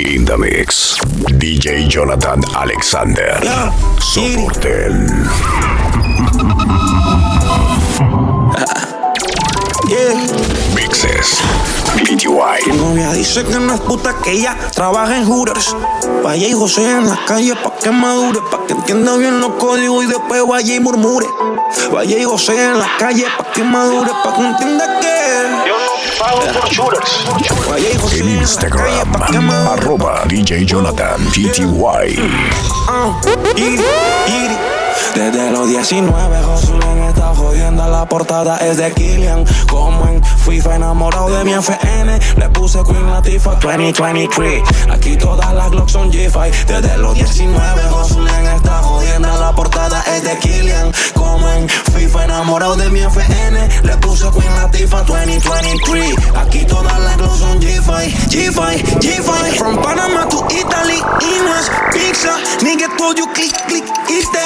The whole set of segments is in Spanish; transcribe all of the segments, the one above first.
In the mix. DJ Jonathan Alexander. Soporten. Mixes. PTY. Tu novia dice que no es puta, que ella trabaja en Hooters. Vaya y José en la calle pa' que madure, pa' que entienda bien los códigos y después vaya y murmure. Vaya y José en la calle pa' que madure, pa' que entienda que. Pago por En Instagram. Arroba DJ Jonathan PTY. Desde los 19, Josulen está jodiendo. La portada es de Killian. Como en FIFA, enamorado de mi FN. Le puse Queen Latifah 2023. Aquí todas las Glocks son G5. Desde los 19, Josulen está jodiendo. La portada es de Killian. Como en FIFA, enamorado de mi FN. Le puse Queen Latifah 2023. Aquí todas las Glocks son G5. G5, G5. From Panama to Italy. Es pizza. Nigga told you click, click. It's the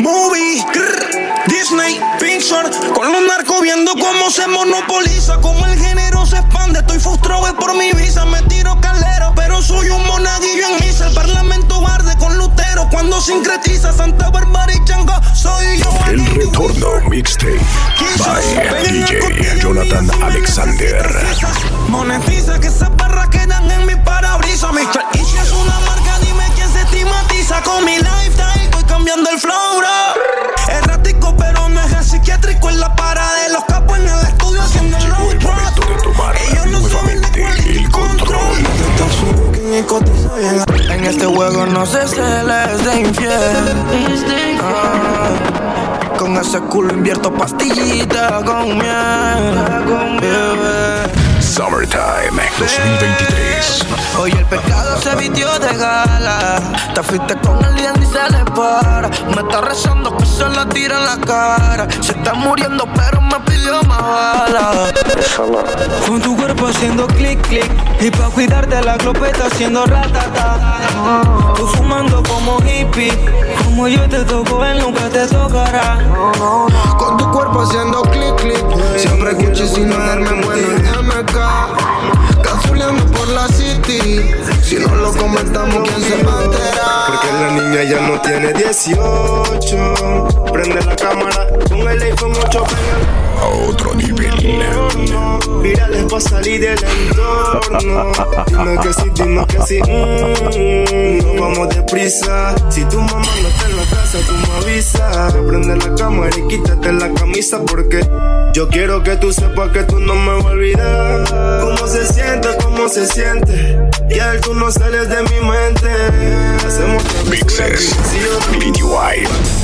movie. Grr. Disney, Pixar. Con los narcos viendo cómo se monopoliza. Cómo el género se expande. Estoy frustrado es por mi visa. Me tiro calero. Pero soy un monaguillo en misa. El parlamento arde con Lutero. Cuando sincretiza Santa Bárbara y Chango. Soy yo. El retorno mixtape by DJ Jonathan Alexander. Monetiza que esas barras quedan en mi parabrisas. Mr. Easy es una marca, dime quién se estigmatiza con mi cambiando el flow, bro. Errático, pero no es psiquiátrico. En la parada de los capos en el estudio haciendo el road el Ellos no saben de cuál el control. En este juego no se se les de infiel. Ah, con ese culo invierto pastillita con miel. Con bebé. Summertime 2023. Hoy el pecado se vistió de gala. Te fuiste con el día y se le para. Me está rezando que se la tira en la cara. Se está muriendo, pero me pidió más bala. Con tu cuerpo haciendo clic, clic. Y pa' cuidarte la glopeta haciendo ratata. Tú fumando como hippie. Como yo te toco, él nunca te tocará. Con tu cuerpo haciendo clic clic Siempre escuché sin darme bueno en MK Cazuleando por la city Si no lo comentamos, ¿quién se va a enterar? Porque la niña ya no tiene 18. Prende la cámara con el iPhone 8 A otro nivel. Virales para salir del entorno. Dime que sí, dime que sí. Mm, no vamos deprisa. Si tu mamá no está en la casa, tú me avisas. Prende la cámara y quítate la camisa porque yo quiero que tú sepas que tú no me vas a olvidar. Cómo se siente, cómo se siente. Y tú no sales de mi mente. Hacemos Mixes. PTY.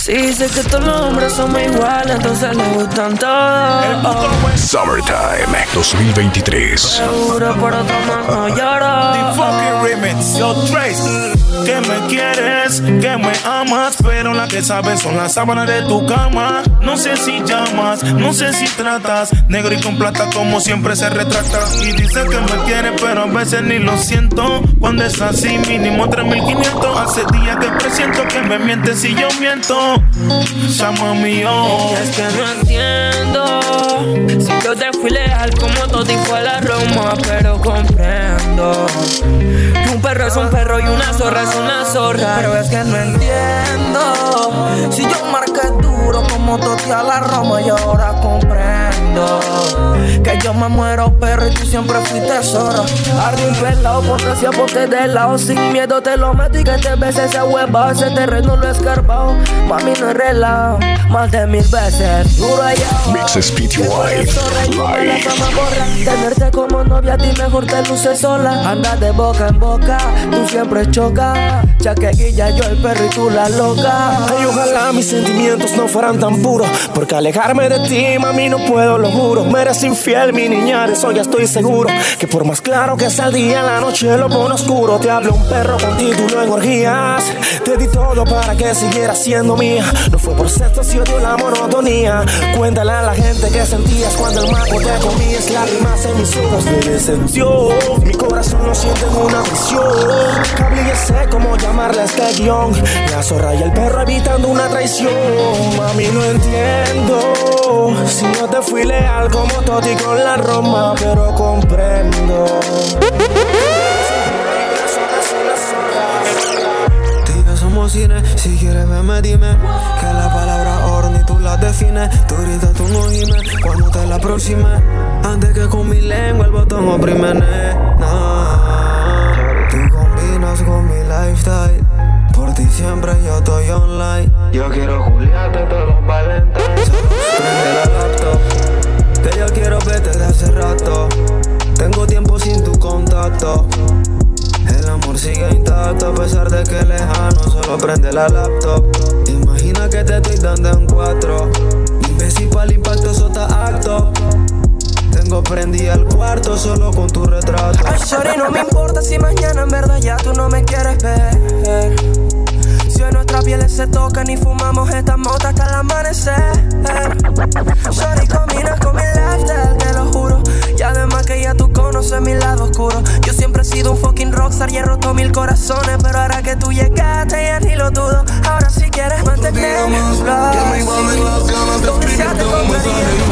Sí, sé que todos los hombres somos iguales, entonces les gustan todos. Summertime 2023. Seguro por otro no lloro. Fucking remix, yo Trace. Que me quieres, que me amas, pero la que sabes son las sábanas de tu cama. No sé si llamas, no sé si tratas. Negro y con plata, como siempre se retrata. Y dice que me quiere, pero a veces ni lo siento. Cuando es así, mínimo 3500. Hace días que presiento que me mientes si yo miento. Llama mío. Es que no entiendo. Si yo te fui leal como todo y fue la Roma Pero comprendo. Que un perro es un perro y una zorra es una zorra. Pero es que no entiendo Toti a la Roma Y ahora comprendo Que yo me muero perro y tú siempre fuiste zorra Arde un pelado porque si aporte de lado Sin miedo te lo meto y que te beses esa hueva Ese terreno lo he escarbado. Mami no es relajo Más de mil veces. Duro allá Mixes PTY. Live. Tenerte como novia a ti mejor te luce sola. Anda de boca en boca Tú siempre chocas Ya que guilla yo el perro y tú la loca. Ay, ojalá mis sentimientos no fueran tan Porque alejarme de ti, mami, no puedo, lo juro. Me eres infiel, mi niña, eso ya estoy seguro. Que por más claro que sea el día, la noche lo pone oscuro. Te hablo un perro con título en orgías. Te di todo para que siguieras siendo mía. No fue por sexo, si odio la monotonía. Cuéntale a la gente que sentías cuando el mago te comías. Lágrimas en mis ojos de decepción. Mi corazón lo siente en una prisión. Sé cómo llamarle a este guion. La zorra y el perro evitando una traición. Mami, no entiendo si no te fui leal como Toti con la Roma, pero comprendo. somos cine. Si quieres verme, dime que la palabra horny tú la defines. Tú gritas, tú no gimes cuando te la aproxime. Antes que con mi lengua el botón oprime, nah. Tú combinas con mi lifestyle. Ti siempre yo estoy online. Yo quiero Juliarte todos los valentines. Prende la laptop. Que yo quiero verte de hace rato. Tengo tiempo sin tu contacto. El amor sigue intacto a pesar de que lejano. Solo prende la laptop. Imagina que te estoy dando en cuatro. Imbécil para el impacto, eso está acto. Tengo prendida el cuarto solo con tu retrato. Ay, sorry, no me importa si mañana en verdad ya tú no me quieres ver. Hoy nuestras pieles se tocan y fumamos esta mota hasta el amanecer. Sorry, combinas con mi lifestyle, te lo juro. Y además que ya tú conoces mi lado oscuro. Yo siempre he sido un fucking rockstar y he roto mil corazones. Pero ahora que tú llegaste ya ni lo dudo. Ahora si quieres mantenernos.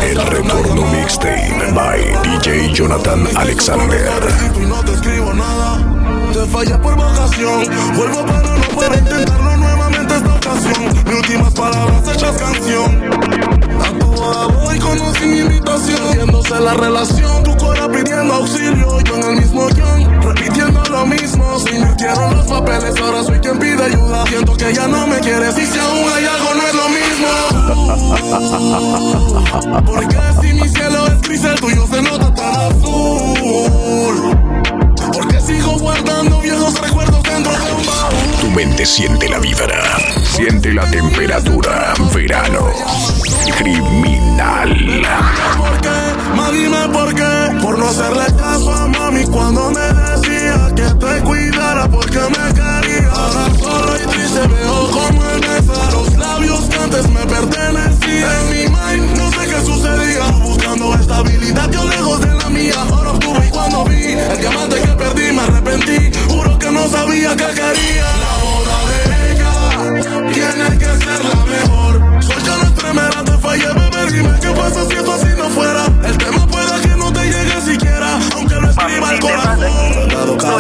El retorno mixtape by DJ Jonathan Alexander. y no te escribo nada. Te fallé por vocación. Vuelvo pero no puedo intentarlo nuevamente esta ocasión. Mis últimas palabras hechas canción. A tu boda voy conocí mi invitación. Viéndose la relación, tu cora pidiendo auxilio. Yo en el mismo guion, repitiendo lo mismo. Se invirtieron los papeles, ahora soy quien pide ayuda. Siento que ya no me quieres y si aún hay algo no es lo mismo. Porque si mi cielo es gris, el tuyo se nota tan azul. Sigo guardando viejos recuerdos dentro de un baúl. Tu mente siente la vibra, siente la temperatura. Verano. Criminal. ¿Por qué? Ma, dime por qué. Por no hacerle caso a mami cuando me decía que te cuidara porque me quería. Ahora solo y triste veo como besa los labios que antes me pertenecían. En mi mind no sé qué sucedía. Buscando estabilidad yo lejos pasa si así no fuera. El tema puede que no te llegue siquiera, aunque lo escriba el corazón.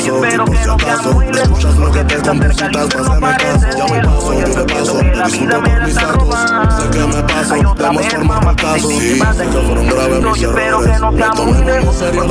Yo espero por que si no muy lejos, porque te estás cerca, no. Ya me paso, yo paso, que la vida me la. Sé que me paso, caso. sí, sé que fueron graves No, mis errores. Me tomé muy en serio,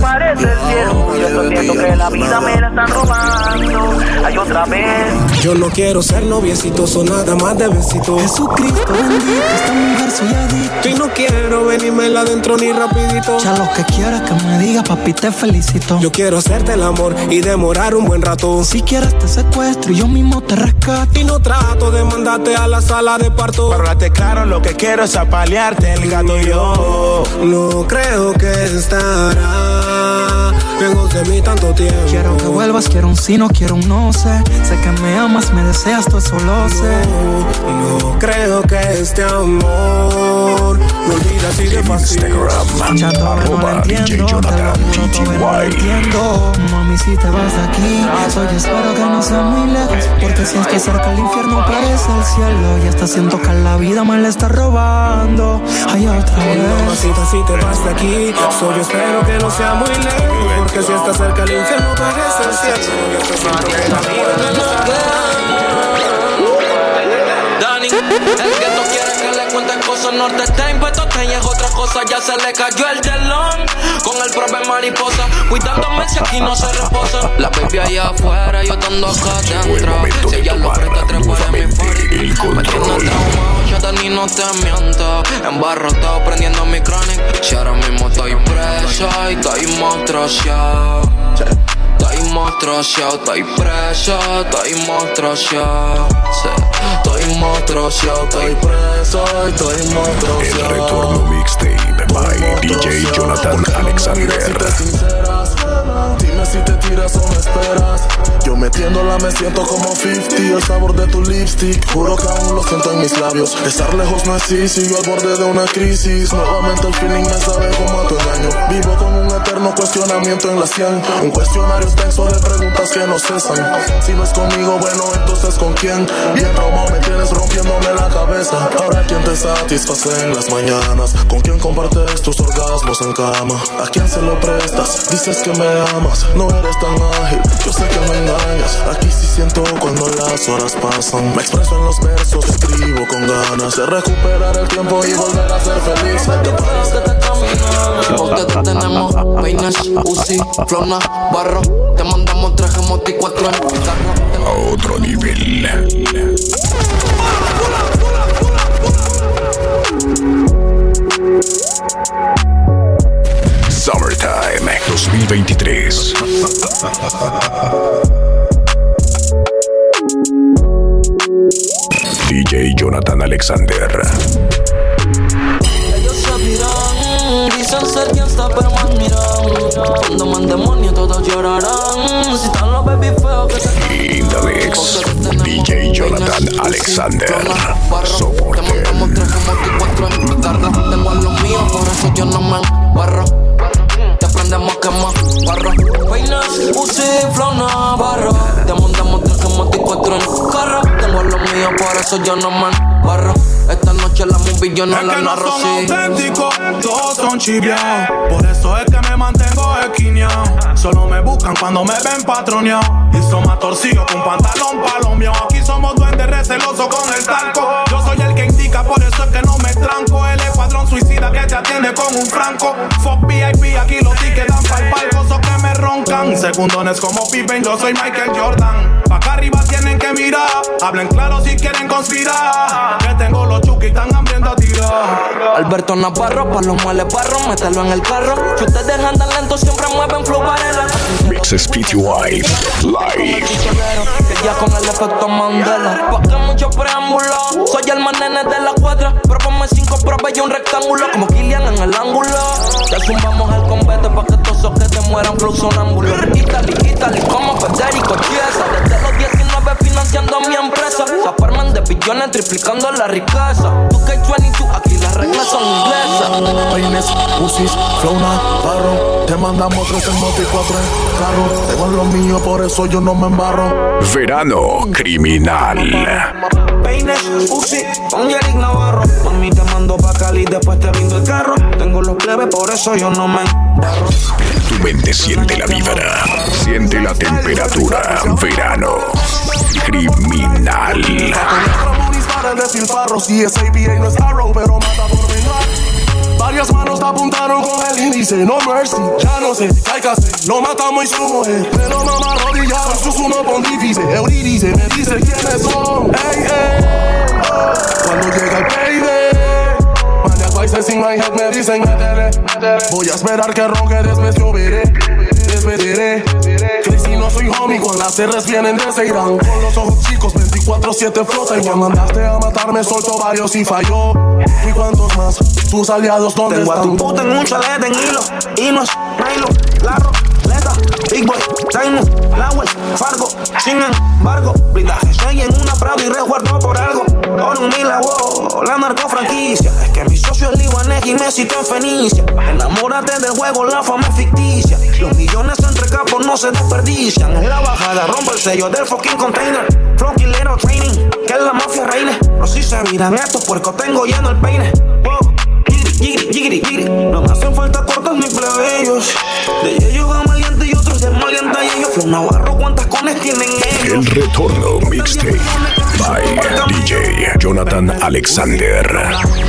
parece el cielo. Yo que la vida me la están robando. Hay otra vez. Yo no quiero ser noviecito, son nada más de besito. Jesucristo bendito, esta mujer soy adicto. Y no quiero venirme adentro ni rapidito. Ya lo que quieras que me digas, papi, te felicito. Yo quiero hacerte el amor y demorar un buen rato. Si quieres te secuestro y yo mismo te rescato. Y no trato de mandarte a la sala de parto. Hablarte claro, lo que quiero es apalearte el gato y yo. No creo que estará lejos de mí tanto tiempo. Quiero que vuelvas, quiero un sí, no quiero un no sé. Sé que me amas, me deseas, todo eso lo sé. No, no creo que este amor me olvida así de fácil. Instagram. Ya todavía no lo Arroba DJ lo Jonathan lo entiendo. Mami, si te vas de aquí, soy espero que no sea muy lejos. Porque si estoy cerca el infierno parece el cielo. Y hasta siento que la vida me la está robando. Hay otra vez. Mamacita, si te vas de aquí, so yo espero que no sea muy lejos. Porque si estás cerca el infierno parece el cielo. Siento que Dani, el que cuenten cosas, norte está impuesto, y es otra cosa, ya se le cayó el telón. Con el propio mariposa, cuidándome si aquí no se reposa. La baby allá afuera, yo estando acá el dentro. Si ella lo presta, tres para mi el Me tiene traumado, ya Dani no te miento. Embarrotado prendiendo mi chronic. Si ahora mismo estoy preso y estoy monstruoso. Estoy monstruoso, estoy preso, estoy monstruoso. Estoy monstruoso, estoy preso, estoy El monstruoso. retorno mixtape by DJ Jonathan Alexander. Si te tiras o me esperas. Yo metiéndola me siento como 50. El sabor de tu lipstick, juro que aún lo siento en mis labios. Estar lejos no es easy, yo al borde de una crisis. Nuevamente el feeling me sabe como a tu engaño. Vivo con un eterno cuestionamiento en la sien. Un cuestionario extenso de preguntas que no cesan. Si no es conmigo, bueno, entonces con quién. Bien traumado me tienes rompiéndome la cabeza. Ahora quién te satisface en las mañanas. Con quién compartes tus orgasmos en cama. A quién se lo prestas. Dices que me amas, no eres tan ágil. Yo sé que me engañas. Aquí sí siento cuando las horas pasan. Me expreso en los versos, escribo con ganas de recuperar el tiempo y volver a ser feliz. Porque te tenemos peines, Uzi, flona, barro. Te mandamos traje moti cuatro en carro. A otro nivel. Summertime 2023. DJ Jonathan Alexander. Ellos se miran, dicen ser gangsta pero más miran. Cuando man demonio todos llorarán. Si están los baby feos que te In the mix. DJ Jonathan Alexander. Soporte. Te mandamos tres como que cuatro en mi carga. Tengo a los míos, por eso yo no me barro. Prendemos quema, barro. Peinas, Uzi, flow, barro. Te mandamos tres que cuatro en carro. Tengo a los míos, por eso yo no me barro. Esta noche la movie yo no Es la que no narro, son sí. auténticos, todos son chiviados. Por eso es que me mantengo esquineado. Solo me buscan cuando me ven patroneado. Y son más torcidos con pantalón palomeado. Aquí somos duendes recelosos con el talco. Por eso es que no me tranco. El escuadrón suicida que te atiende con un franco. Fuck VIP, aquí los tickets dan pa'l palco. So que me roncan. Segundones como Pippen, yo soy Michael Jordan. Pa' acá arriba tienen que mirar. Hablen claro si quieren conspirar. Que tengo los chuki tan hambrientos a tirar. Alberto Navarro, pa' los males barro, mételo en el carro. Si ustedes andan lentos, siempre mueven flow varela. Mixes PTY Live. Que ya con el efecto Mandela. Pa' que mucho preámbulo. Soy el más nene de la cuadra. Pero ponme cinco pruebas y un rectángulo. Como Killian en el ángulo. Te zumbamos el combate pa' que esos que te mueran flow sonámbulo. Italy, Italy, como Federico Chiesa. Desde los 19 financiando mi empresa. Se forman de billones triplicando la riqueza. Tú que 22, aquí las reglas son inglesas. Peines, Usis, Flona, Barro. Te mandamos tres en moto y cuatro en carro. Tengo lo mío, por eso yo no me embarro. Verano criminal. Peines, Uzi, con Eric Navarro. Mami te mando pa' Cali, después te brindo el carro. Tengo los plebes, por eso yo no me embarro. Tu mente siente la vibra. Siente la temperatura. Verano criminal. Varias manos te apuntaron con el índice, no mercy. Ya no sé, hacer, lo matamos y su mujer. Pero mamá arrodillado, su sumo pontífice. Eurídice me dice quiénes son. Ey, ey, oh. Cuando llega el payday. Maniac voices in my head me dicen métele. Voy a esperar que ronque, después yo veré. Después diré que si no soy homie, con las R's vienen de ese Irán. Con los ojos chicos, 24-7 flota. Y cuando mandaste a matarme, soltó varios y falló. ¿Y cuántos más? Tus aliados, ¿dónde Tengo a están? tu puta en un chalet en hilo. Nilo, Larro, Leta, Big Boy, Simon, Lawel, Fargo, sin embargo. Blindaje, soy en una Prado y resguardo por algo. Oro un mila, wow, la narco franquicia. Es que mi socio es libanés y me citó en Fenicia. Enamórate del juego, la fama es ficticia. Los millones entre capos no se desperdician. En la bajada rompo el sello del fucking container. Little training, que es la mafia reina. Pero si se miran estos puercos, tengo lleno el peine. Wow. Yigiri, yigiri, yigiri. No me hacen falta cortos ni plebeyos. De ellos gamaleantes y ellos. Flow Navarro, ¿cuántas cones tienen El ellos? retorno mixtape by DJ Jonathan Alexander.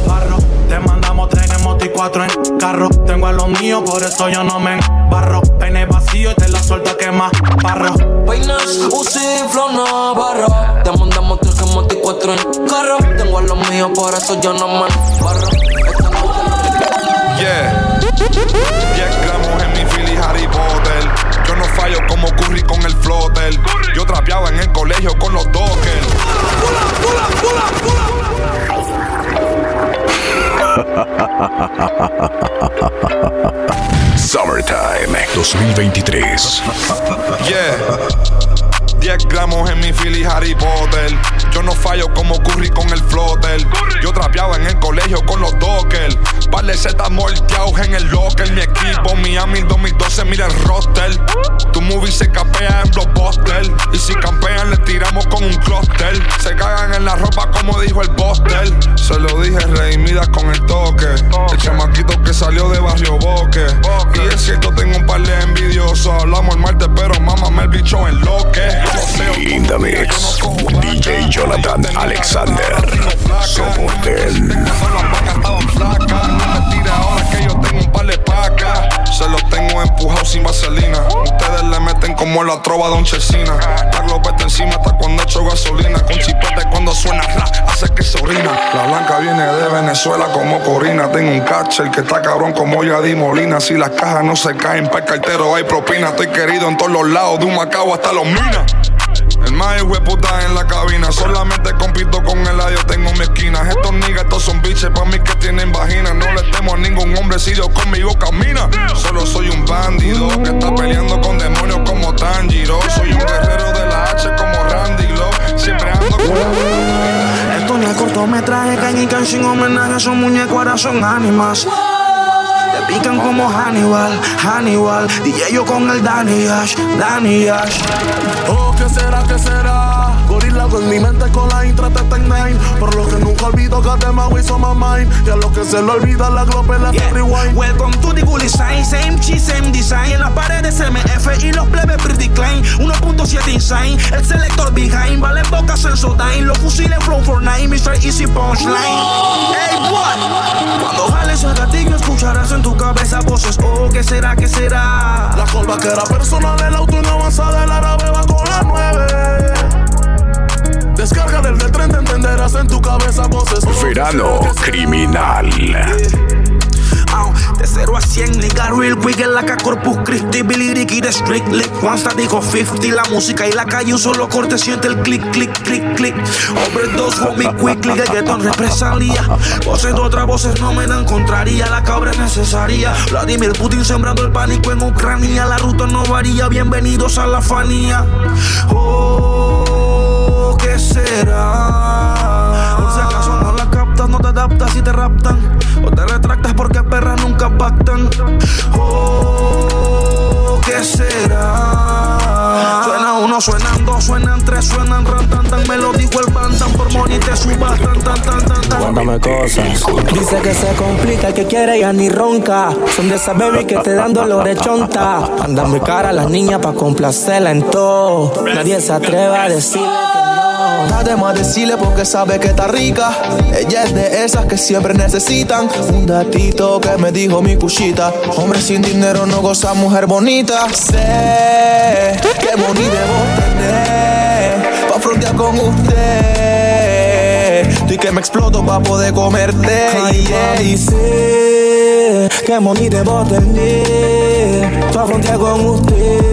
Barro, te mandamos tres en moto y cuatro en carro. Tengo a los míos, por eso yo no me barro. Peine vacío y te la suelta que más barro. Peines, Uzi, Flow, Navarro Te mandamos tres en moto y cuatro en carro Tengo a los míos, por eso yo no me barro Esta noche la Yeah. 10 gramos en mi Philly Harry Potter. Fallo como Curry con el flotter. Yo trapeaba en el colegio con los Dockers. Summertime 2023. Yeah. 10 gramos en mi Philly Harry Potter. Yo no fallo como Curry con el flotter. Yo trapeaba en el colegio con los Dockers. Par de zetas molteados en el locker. Mi equipo Miami 2012, mira el roster. Tu movie se capea en blockbuster. Y si campean, le tiramos con un clúster. Se cagan en la ropa como dijo el Buster. Se lo dije, redimidas con el toque. El chamaquito que salió de Barrio Boque. Y es cierto, tengo un par de envidiosos. Hablamos el martes, Jonathan Alexander. Yo tengo un par de pacas. Se los tengo empujado sin vaselina. Ustedes le meten como la trova de un chesina. La glopeta encima hasta cuando echo gasolina. Con chipete cuando suena rap, hace que se orina. La blanca viene de Venezuela como Corina. Tengo un catcher que está cabrón como Yadi Molina. Si las cajas no se caen, para el cartero hay propina. Estoy querido en todos los lados, de un macao hasta los minas. Más puta en la cabina. Solamente compito con el adiós, tengo mi esquina. Estos niggas, estos son biches, pa' mí que tienen vagina. No le temo a ningún hombre si Dios conmigo camina. Solo soy un bandido que está peleando con demonios como Tanjiro. Soy un guerrero de la H como Randy Lowe. Siempre ando con. Esto no es cortometraje, can y can sin homenaje, son muñecos, ahora son ánimas. Pican como Hannibal, Hannibal. DJ yo con el Danny Ash, Danny Ash. Oh, ¿qué será, qué será? Gorila con mi mente con la intra nine Por lo que nunca olvido que te me hizo my mind Y a lo que se le olvida la globe la Yeah. rewind Welcome to the Gully Sign, same cheese, same design. En las paredes MF y los plebes pretty klein. 1.7 insane, el selector behind. Vale boca Sensodyne, los fusiles Flow for Nine, Mr. Easy Punchline. Hey, what? Cuando jales el gatillo, escucharás en tu cabeza voces. Oh, ¿qué será, qué será? La colva que era personal, el auto no avanza del árabe va con la 9 Descarga del del tren, te entenderás en tu cabeza voces Oh, ¿qué Verano será, qué será? criminal. Ah, de 0 a 100, nigga, real quick en la que Corpus Christi, Billy Ricky de Strictly. One dijo 50, la música y la calle, un solo corte, siente el click, click, click, click. Overdose, homie, quickly, reggaeton, represalia. Voces de otras voces no me dan contraria, la cabra es necesaria. Vladimir Putin sembrando el pánico en Ucrania, la ruta no varía, bienvenidos a la fanía. Oh, ¿qué será? No te adaptas y te raptan. O te retractas porque perras nunca pactan. Oh, ¿qué será? Suena uno, suenan dos, suenan tres, suenan ran, tan, tan. Me lo dijo el bantan por money te subas, tan, tan, tan, tan, tan. Cuéntame cosas. Dice que se complica, el que quiere ya ni ronca. Son de esas baby que te dan dolor de chonta. Andan muy cara las niñas pa' complacerla en todo. Nadie se atreve a decirle que no. Nada más decirle porque sabe que está rica. Ella es de esas que siempre necesitan. Un datito que me dijo mi cuchita. Hombre sin dinero no goza mujer bonita. Sé que money debo tener. Pa' frontear con usted. Y que me exploto pa' poder comerte. Ay, yeah. y sé que money debo tener Pa' frontear con usted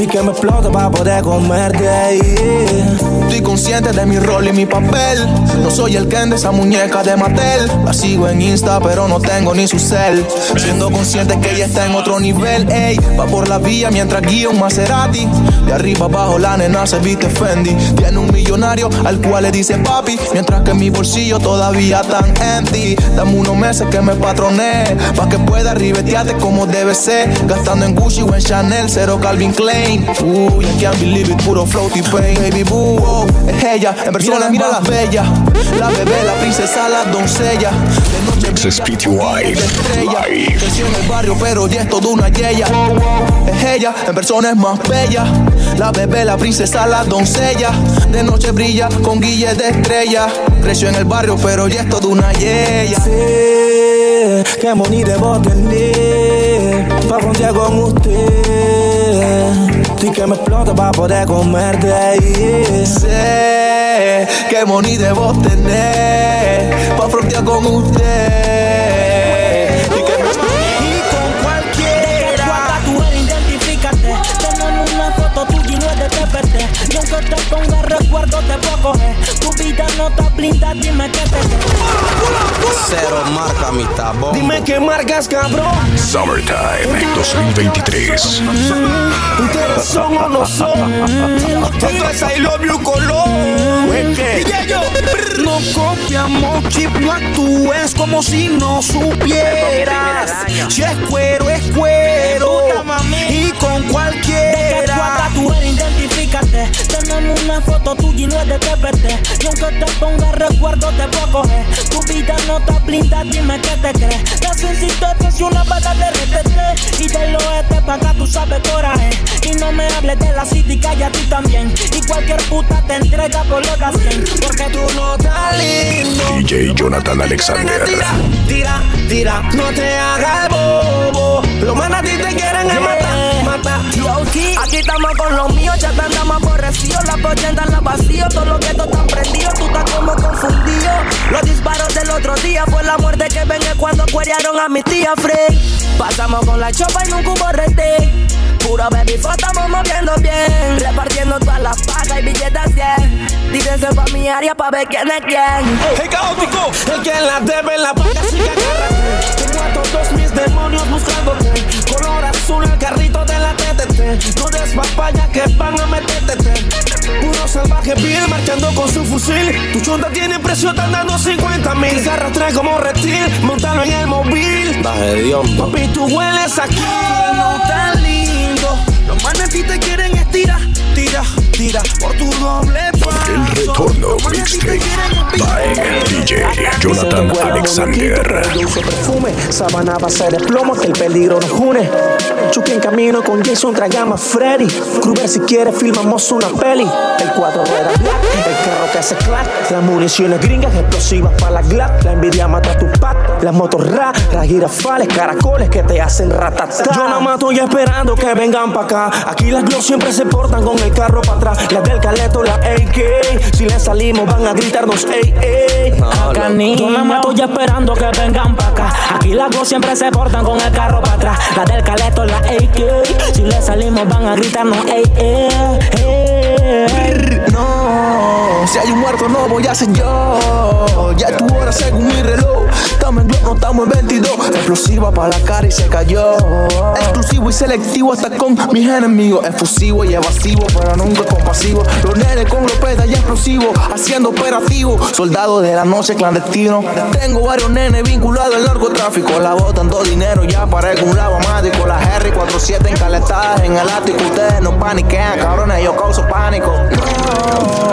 Y que me explote pa' poder comerte yeah. Consciente de mi rol y mi papel. No soy el Ken de esa muñeca de Mattel. La sigo en Insta, pero no tengo ni su cel. Siendo consciente que ella está en otro nivel. Ey, va por la vía mientras guía un Maserati. De arriba abajo la nena se viste Fendi. Tiene un millonario al cual le dice papi. Mientras que mi bolsillo todavía tan empty. Dame unos meses que me patroné. Pa' que pueda ribetearte como debe ser. Gastando en Gucci o en Chanel, cero Calvin Klein. Uy, I can't believe it, puro floaty pain. Baby boo, oh, es ella, en persona mira la bella. La bebé, la princesa, la doncella. De noche PTY estrella. Creció en el barrio, pero ya es toda una yeya. Es ella, en persona es más bella. La bebé, la princesa, la doncella. De noche brilla con guille de estrella. Creció en el barrio, pero ya es toda una yeya. Sé que money debo tener Pa' frontear con usted Y que me explote pa' poder comerte yeah. Sé que money debo tener Pa' frontear con usted Y aunque te ponga recuerdo, te puedo coger. Tu vida no está blindada, dime qué te Cero marca mi tabón. Dime qué marcas, cabrón Summertime 2023. Ustedes son o no son Esto es I love you color no copiamos chip, no actúes como si no supieras. Si es cuero, es cuero. Y con Guapa, cualquiera. tú eres, identifícate. Tenemos una foto tuya y no es de TPT. Y aunque te ponga recuerdo, te puedo coger. Tu vida no está blindada, dime qué te crees. La sensible es una bala de RTT. Y del oeste pa' acá tú sabes coraje. Y no me hables de la city, calla a ti también. Y cualquier puta te entrega por lo que Porque tú no estás lindo. DJ Jonathan Alexander. Tira, tira, tira, no te hagas bobo. Los manas te quieren matar, matar. Aquí estamos con los míos, ya andamos aborrecidos. La pochenda la vacío, todo lo que tú están prendido, tú estás como confundido. Los disparos del otro día fue la muerte que venga cuando cuerearon a mi tía Frey. Pasamos con la chopa y un cubo rete. Puro baby, estamos moviendo bien. Repartiendo todas las pagas y billetes 100. Díganse pa' mi área pa' ver quién es quién. ¡Hey, caótico! El que la debe la paga, No des papaya que van a meterte. Puro salvaje vil marchando con su fusil. Tu chonda tiene precio, están dando 50 mil. Se arrastra como reptil, montalo en el móvil. Baje de Papi, tú hueles aquí, no tan lindo. Los manes te quieren estirar, tira, tira por tu doble. El retorno mixtape by DJ Jonathan Alexander. Dulce perfume, sabana base de plomo que el peligro nos une. Chucky en camino con Jason tragamos Freddy. Kruger si quiere filmamos una peli. El cuadro rueda black, el carro que hace clack. Las municiones gringas explosivas para la glad. La envidia mata tu pat. Las motos ra, las girafales, caracoles que te hacen ratatá. Yo nada más estoy esperando que vengan pa' acá. Aquí las gloss siempre se portan con el carro para atrás. Las del caleto, la AK. Si le salimos van a gritarnos ey, ey. Acá ni nada más estoy esperando que vengan pa' acá. Aquí las dos siempre se portan con el carro para atrás. La del caleto, la AK. Si le salimos van a gritarnos ey, ey, ey. Si hay un muerto no voy a ser yo. Ya es tu hora según mi reloj. Estamos en globo, no estamos en 22. Explosiva para la cara y se cayó. Exclusivo y selectivo hasta con mis enemigos. Efusivo y evasivo, pero nunca compasivo. Los nenes con glopeta y explosivo. Haciendo operativo. Soldado de la noche clandestino. Tengo varios nenes vinculados al narcotráfico. La botando dinero, ya parezco un lavamático. La Harry 47 encaletadas en el ático. Ustedes no paniquean, cabrones, yo causo pánico.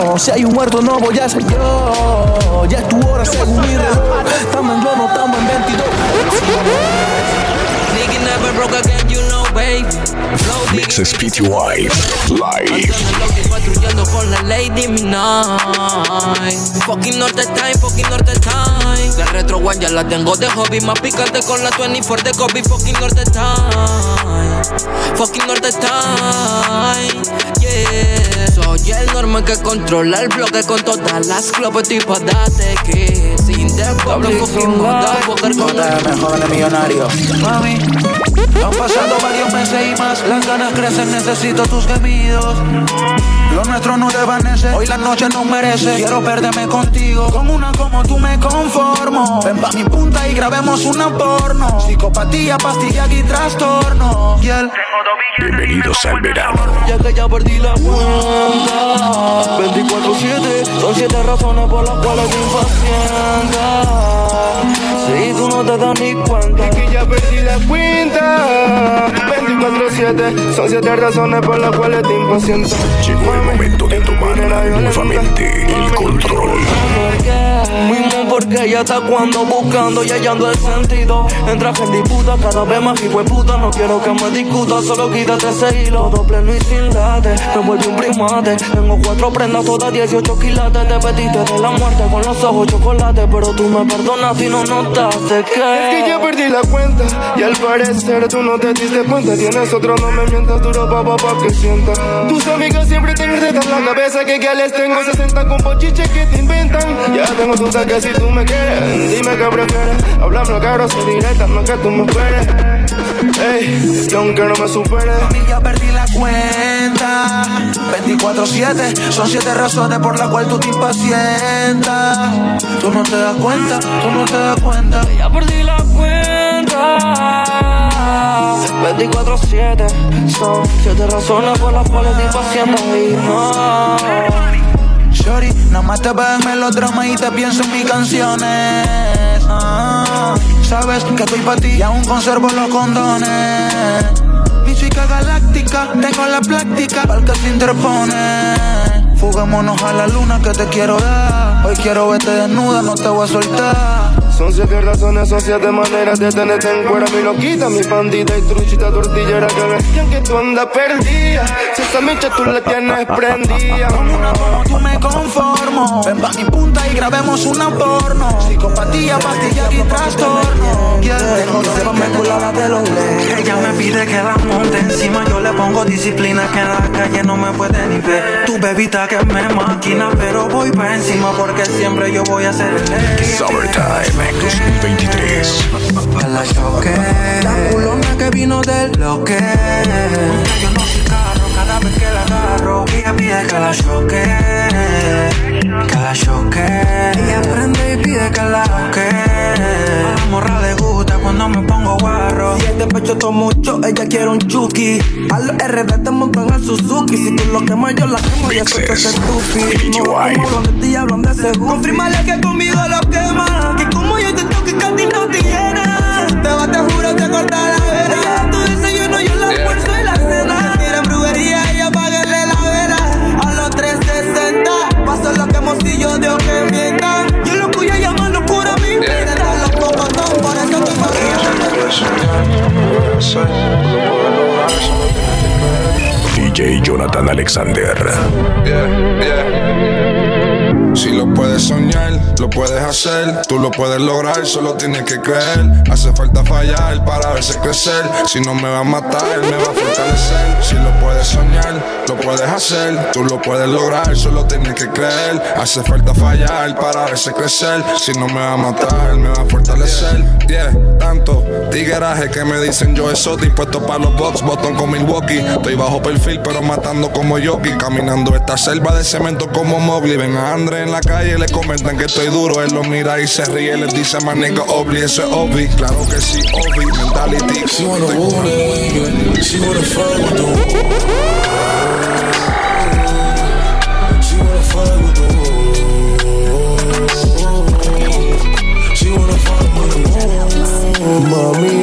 No, muerto no voy a ser yo. Ya es tu hora según mi reloj. Estamos en globo, no estamos en 22. Nigga never broke again, you know, babe. Flow Mixes PTY Live. Patrullando con la Lady Midnight. Fucking Norte Time, fucking Norte Time. De retro one ya la tengo de hobby. Más picante con la 24 de Kobe. Fucking Norte Time. Fucking Norte Time. Yeah. Soy el normal que controla el bloque con todas las clubes tipo date que sin después fucking motherfucker con JM, jóvenes millonarios. Mami, han pasado varios meses y más. Las ganas crecen, necesito tus gemidos. Lo nuestro no desvanece, hoy la noche no merece. Quiero perderme contigo, con una como tú me conformo. Ven pa' mi punta y grabemos una porno. Psicopatía, pastilla y trastorno. Y el Bienvenidos al verano. ya que ya perdí la cuenta 24-7 Son siete razones por las cuales te impacientas Si tú no te das ni cuenta. Que ya perdí la cuenta. 24-7 Son siete razones por las cuales te impacientas Llegó el momento de tomar nuevamente el control. Porque ella está cuando buscando y hallando el sentido. Entra en disputa cada vez más hijo puta No quiero que me discuta, solo quítate ese hilo. Todo pleno y sin late, me vuelve un primate. Tengo cuatro prendas, todas 18 quilates. Te pediste de la muerte con los ojos chocolate Pero tú me perdonaste y no notaste Es que que ya perdí la cuenta Y al parecer tú no te diste cuenta. Tienes otro, no me mientas duro pa' pa' que sienta. Tus amigas siempre te recetan la cabeza Que que les tengo 60 con pochiches que te inventan. Ya tengo duda que si tú me quieres Dime qué prefieres. Hablame claro, soy directa, no que tú me esperes. Ey, y aunque no me superes Mami, ya perdí la cuenta. 24-7 Son siete razones por las cuales tú te impacientas. Tú no te das cuenta, tú no te das cuenta. Ya perdí la cuenta. 24-7 Son siete razones por las cuales te impacientas Y no Nada más te veo en melodrama y te pienso en mis canciones Ah, Sabes que estoy para ti y aún conservo los condones mi chica galáctica, tengo la práctica, para que se interpone. Fuguémonos a la luna que te quiero dar. Hoy quiero verte desnuda, no te voy a soltar. Son siete razones, son siete maneras de tenerte en cuera. Mi loquita, mi pandita y truchita tortillera que me que tú andas perdida. Si esa micha tú la tienes prendida. Con una como tú me conformo. Ven pa' mi punta y grabemos una porno. Psicopatía, pastilla y trastorno. Tengo dos culada de los leyes. Ella me pide que la monte encima. Yo le pongo disciplina que en la calle no me puede ni ver. Tu bebita que me máquina, pero voy pa' encima porque siempre yo voy a ser el Summertime 2023. la choque. La culona que vino del loque. Yo no soy la agarro. Ella pide que la choque. Que la choque. Ella prende y pide que la choque. A la morra le gusta cuando me pongo guarro. Si el pecho todo mucho, ella quiere un chuki. A los RD te montan al Suzuki. Si tú lo quemas, yo la quemo. Ya sé que es estúpido. No como donde te hablan de seguro. Confírmale que conmigo lo quema. Que como yo te toque, que a ti no te llena. Te va, te juro, te corta lo que mocillo de que mientan. Yo lo locura, mi vida. Los por eso DJ Jonathan Alexander. Yeah, yeah. Si lo puedes soñar, lo puedes hacer. Tú lo puedes lograr, solo tienes que creer. Hace falta fallar para verse crecer. Si no me va a matar, me va a fortalecer. Si lo puedes soñar, lo puedes hacer. Tú lo puedes lograr, solo tienes que creer. Hace falta fallar para verse crecer. Si no me va a matar, me va a fortalecer. Yeah, tanto tigueraje que me dicen yo exotic. Puesto para los box, botón con Milwaukee. Estoy bajo perfil, pero matando como Yoki. Caminando esta selva de cemento como Mowgli. Ven a André en la calle le comentan que estoy duro. Él lo mira y se ríe. Les dice, man, nigga, obli, eso es obvi. Claro que sí, obvi, mentality. She wanna roll it, she wanna fuck with the She wanna fuck with the She wanna fuck with the Mami,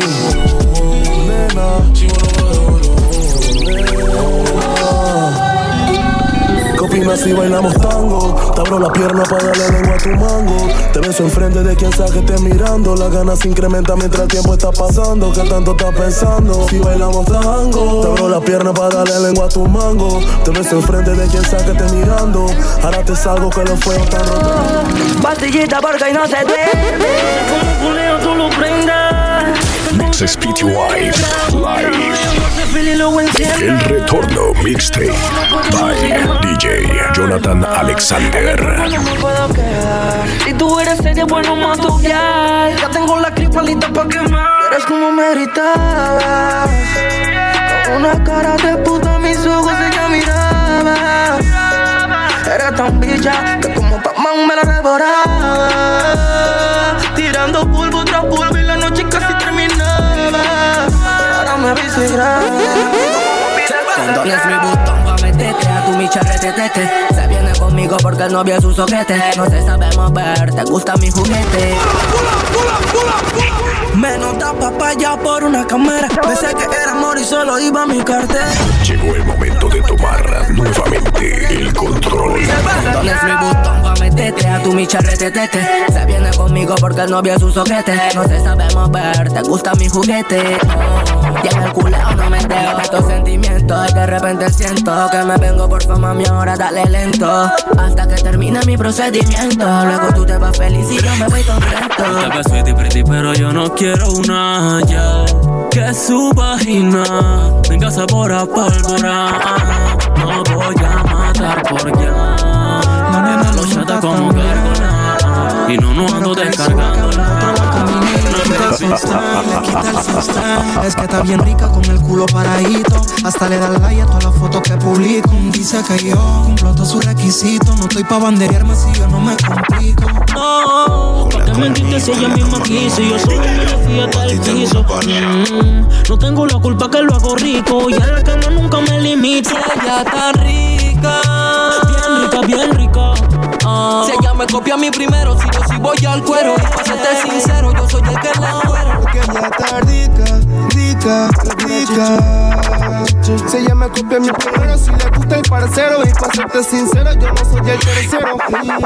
¿qué opinas si bailamos tango? Te abro la pierna para darle lengua a tu mango. Te beso enfrente de quien sea que esté mirando. Las ganas se incrementan mientras el tiempo está pasando. ¿Qué tanto estás pensando? Si bailamos tango, te abro la pierna para darle lengua a tu mango. Te beso enfrente de quien sea que esté mirando. Ahora te salgo que los fuegos están rotando. Pastillita porque no se duerme. Como culeo tú lo prendas. Mixes PTY Live. El retorno mixtape by DJ Jonathan Alexander. Si tú eres seria, bueno, mato ya. Ya tengo la cripalita pa' quemar. Eres como me gritabas. Con una cara de puta, mis ojos ella miraba. Eres tan bicha que como Batman me la devoraba. Tirando polvo Ahora me aviso y graba. Condones mi botón a tu micha retetete Se viene conmigo porque el novio es un soquete. No se sabe mover, te gusta mi juguete. Me nota papaya por una cámara. Pensé que era amor y solo iba a mi cartera. Llegó el momento de tomar nuevamente el control. Condones mi botón pa' meterte a tu micha retetete Se viene conmigo porque el novio es un soquete. No se sabe mover, te gusta mi juguete. Oh, Y en el culeo no me dejo estos sentimientos Y de repente siento que me vengo por fama mi ahora dale lento. Hasta que termine mi procedimiento. Luego tú te vas feliz y yo me voy contento. Tal vez sweetie pretty, pero yo no quiero una ya. Que su vagina tenga sabor a pólvora No voy a matar por ya. La nena lo chata como gárgola Y no, no ando descargando Es que está bien rica con el culo paradito. Hasta le da like a todas las fotos que publico. Dice que yo cumplo todos sus requisitos. No estoy pa' banderearme si yo no me complico. No, ¿para qué mentiste si ella misma quiso? Yo solo me fui hasta el piso. Mm, no tengo la culpa que lo hago rico. Y a la cama nunca me limito. Ella está rica. Bien rica, bien rica. Si ella me copia a mí primero, si yo sí voy al cuero. Y para serte sincero, yo soy el que la muero. Porque ella está rica, rica, rica. Si ella me copia a mí primero, si le gusta el parcero. Y para serte sincero, yo no soy el tercero.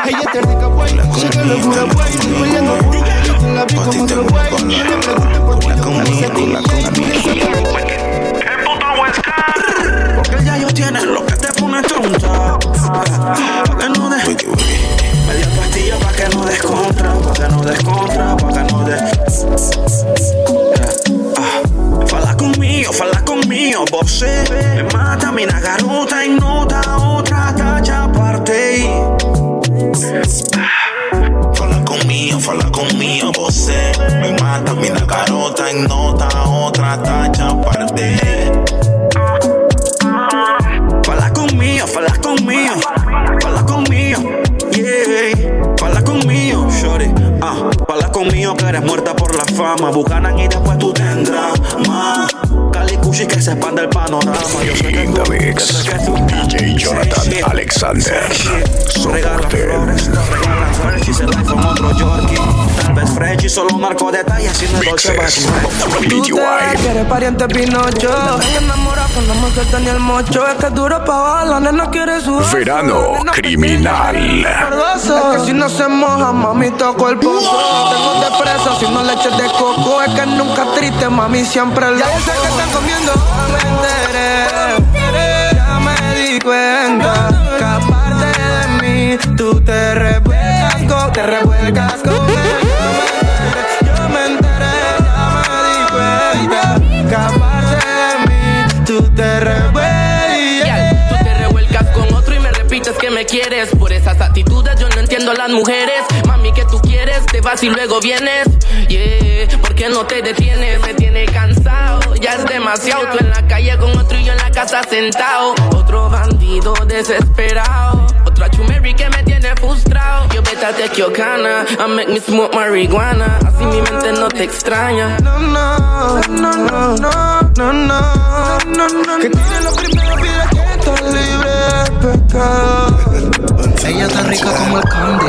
Ella está rica, güey. Checa locura, güey. Peleando por un la vi como otro güey. No le pregunten por qué yo no sé con solo marco detalles y no es Dolce Tú te eres pariente Pinocho. Ella enamora con no me suelta ni el mocho. Es que es duro pa' la nena quiere su Verano criminal. Es que si no se moja, mami, toco el pozo. Tengo de fresa, si no leche de coco. Es que nunca triste, mami, siempre lo. Ya yo sé que están comiendo, me enteré. Ya me di cuenta que aparte de mí, tú te revuelcas con, te revuelcas con te Tú te revuelcas con otro y me repites que me quieres. Por esas actitudes yo no entiendo a las mujeres. Mami, que tú quieres? Te vas y luego vienes. Yeah, ¿por qué no te detienes? Me tiene cansado, ya es demasiado. Tú en la calle con otro y yo en la casa sentado. Otro bandido desesperado. Otra chumeri que me tiene frustrado. Yo vete a Tequiocana, I make me smoke marihuana. Así mi mente no te extraña. No, no, no, no, no, no, no, no, no. Que que libre de pecado. Ella está rica como el candy.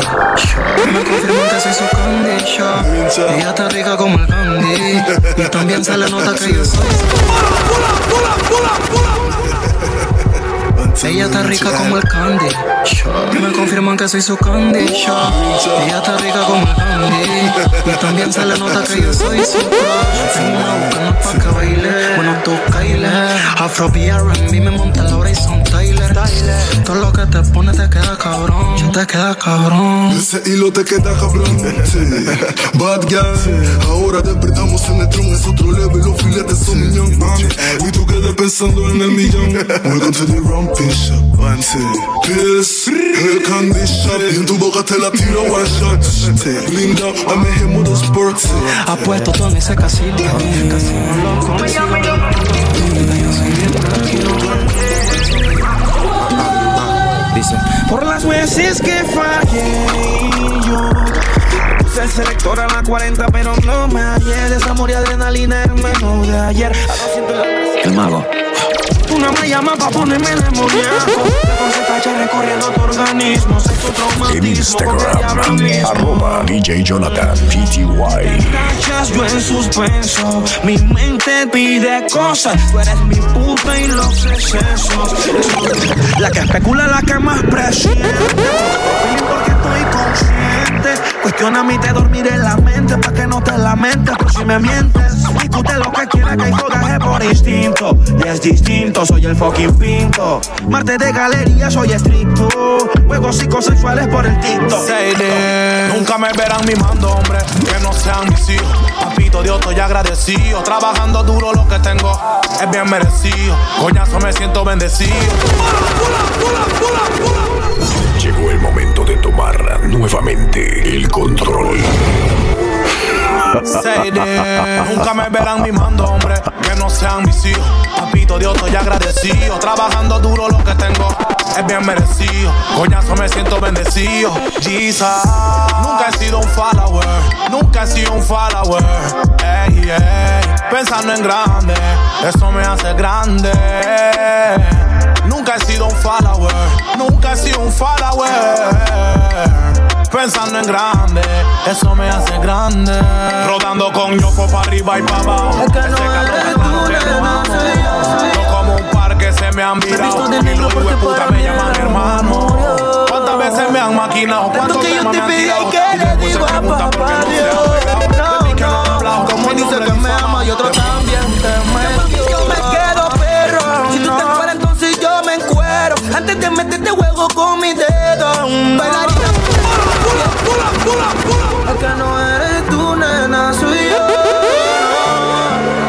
Me confirman que soy su candy. Ella está rica como el candy. Y también se le nota que yo soy Ella está rica como el candy. Me confirman que soy su candy. Ella está rica como el candy. Y también se le nota que yo soy su crush. Una buscando pa' que. Bueno, tú. Afro me monta la hora son Tyler. Todo lo que te pone te queda cabrón. Te queda cabrón. Ese hilo te queda cabrón. Sí. Bad guy. Ahora despertamos en el tron. Es otro level. Los filetes son mami. Y tú quedas pensando en el millón. Welcome to the romping shop. One, two. Kiss. El candy shop. Y en tu boca te la tiro one shot. Sí. Linda. In here motorsport. Sí. Apuesto todo en ese casino. Casino loco. Dice, por las veces que fallé yo Puse el selector a la 40 pero no me hallé. Desamor y adrenalina el menú de ayer. A 200 la El mago. Tú no me llamas pa' ponerme demoníaco se tacha recorriendo tu organismo Sexo En traumatismo diablo Instagram, arroba DJ Jonathan PTY. Cachas yo en suspenso Mi mente pide cosas Tú eres mi puta y los excesos. La que especula, la que más consciente Cuestiona mi te dormir en la mente Pa' que no te lamentes por si me mientes Discute lo que quiera que hay fogaje por instinto Y es distinto, soy el fucking pinto Marte de galería, soy estricto Juegos psicosexuales por el TikTok Nunca me verán mimando, hombre, que no sean mis hijos. Papito Dios, estoy agradecido. Trabajando duro lo que tengo es bien merecido. Coñazo, me siento bendecido. Llegó el momento de tomar nuevamente el control. Nunca me verán mimando, hombre, que no sean mis hijos. Papito Dios, estoy agradecido. Trabajando duro lo que tengo es bien merecido. Coñazo, me siento bendecido. Jesus. Nunca he sido un follower. Nunca he sido un follower. Pensando en grande, eso me hace grande. Nunca he sido un follower, nunca he sido un follower. Pensando en grande, eso me hace grande. Rodando con ñofo para arriba y para abajo. Es que no eres tú, nena, soy yo. No como un par que se me han virado. de Y los porque puta me llaman hermano. ¿Cuántas veces me han maquinado? ¿Cuántos que yo te pedí que le digo a papá no Dios. No, no Como dice que me ama y otro también Antes de meterte juego con mi dedo. Bailarina. No eres tú, nena, soy yo.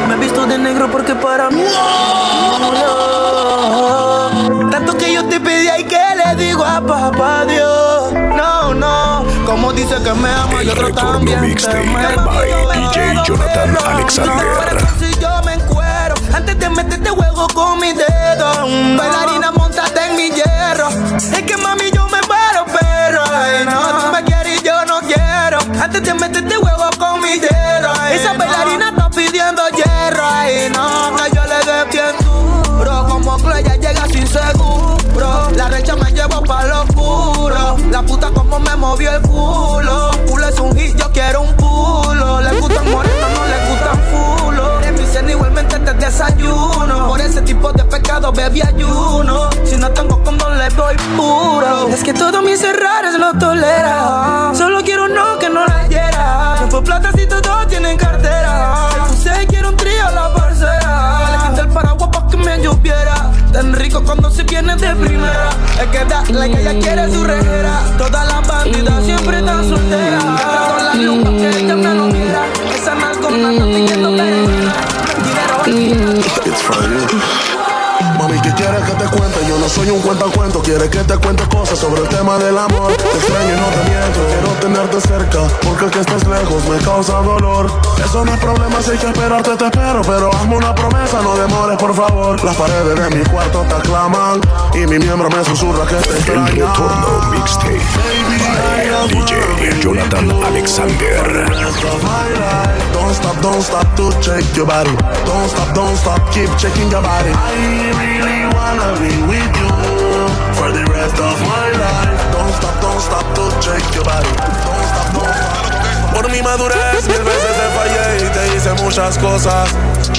Me he visto de negro porque para mí. Tanto que yo te pedí y que le digo a papá Dios. No, no. Como dice que me ama El otro retorno también. mixtape te me- by DJ Jonathan Alexander. si yo me encuero antes de meterte juego con mi dedo. Bailarina, Es que mami, yo me paro, perro. Ay, no, tú me quieres y yo no quiero. Antes de meterte juego con mi dedo. Esa bailarina está pidiendo hierro. Ay, no, que yo le dé bien duro. Como Clea llega sin seguro. La recha me llevo pa' lo oscuro. La puta como me movió el culo. Culo es un hit, yo quiero un pulo. Le gustan morenos, no le gustan fulo. En mi cena igualmente te desayuno. Por ese tipo de pecado bebí ayuno. Si no tengo Es que todos mis errores lo tolera. Solo quiero no que no la hiera. Se plata si todos tienen cartera. Usted quiere un trío la parcera. Le quité el paraguas pa' que me lloviera. Tan rico cuando se viene de primera. Es que da la que ella quiere su rejera. Todas las bandidas siempre están solteras. Con la luz pa' que ella me lo mira. Esa nalgona está pidiendo berenjena. Dinero It's for you. Mami, ¿qué quieres cuente? Yo no soy un cuentacuento, quieres que te cuente cosas sobre el tema del amor. Te extraño y no te miento, quiero tenerte cerca, porque que estés lejos me causa dolor. Eso no es problema, si hay que esperarte, te espero, pero hazme una promesa, no demores, por favor. Las paredes de mi cuarto te aclaman y mi miembro me susurra que te El extraña. retorno mixtape by DJ Jonathan Alexander. Don't stop, don't stop to check your body. Don't stop, don't stop, keep checking your body. I really wanna be with you for the rest of my life. Don't stop, don't stop to check your body. Don't stop, don't stop. Por mi madurez mil veces te fallé y te hice muchas cosas.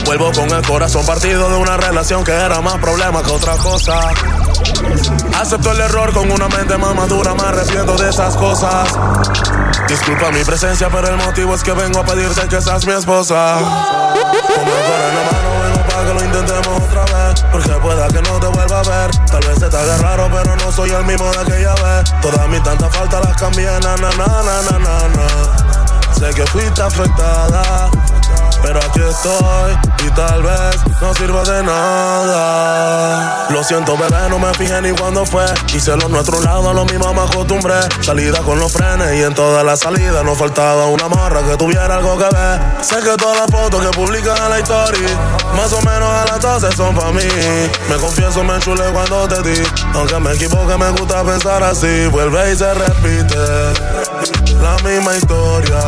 Vuelvo con el corazón partido de una relación que era más problema que otra cosa. Acepto el error con una mente más madura, me arrepiento de esas cosas. Disculpa mi presencia, pero el motivo es que vengo a pedirte que seas mi esposa. Con el en la mano, que lo intentemos otra vez. Porque pueda que no te vuelva a ver. Tal vez se te haga raro, pero no soy el mismo de aquella vez. Todas mis tantas faltas las cambié, na na na na. na. Sé que fuiste afectada, pero aquí estoy y tal vez no sirva de nada. Lo siento, bebé, no me fijé ni cuándo fue. Hice lo nuestro un lado, lo mismo me acostumbré. Salida con los frenes y en toda la salida nos faltaba una marra que tuviera algo que ver. Sé que todas las fotos que publican en la historia, más o menos a las 12 son para mí. Me confieso, me enchulé cuando te di. Aunque me equivoque, me gusta pensar así. Vuelve y se repite la misma historia.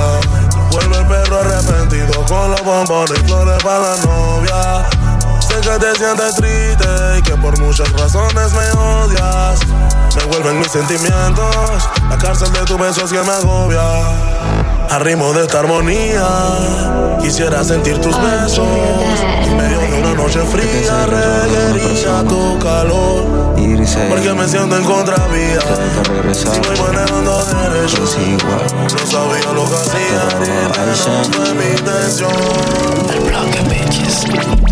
Vuelve el perro arrepentido con los bombones y flores para la novia. Sé que te sientes triste y que por muchas razones me odias. Me vuelven mis sentimientos, la cárcel de tu beso es que me agobia. Al ritmo de esta armonía, quisiera sentir tus besos. En medio de una noche fría, requería tu calor. Porque me siento en contravía. Si voy manejando derecho, no sabía lo que hacía. No fue mi intención.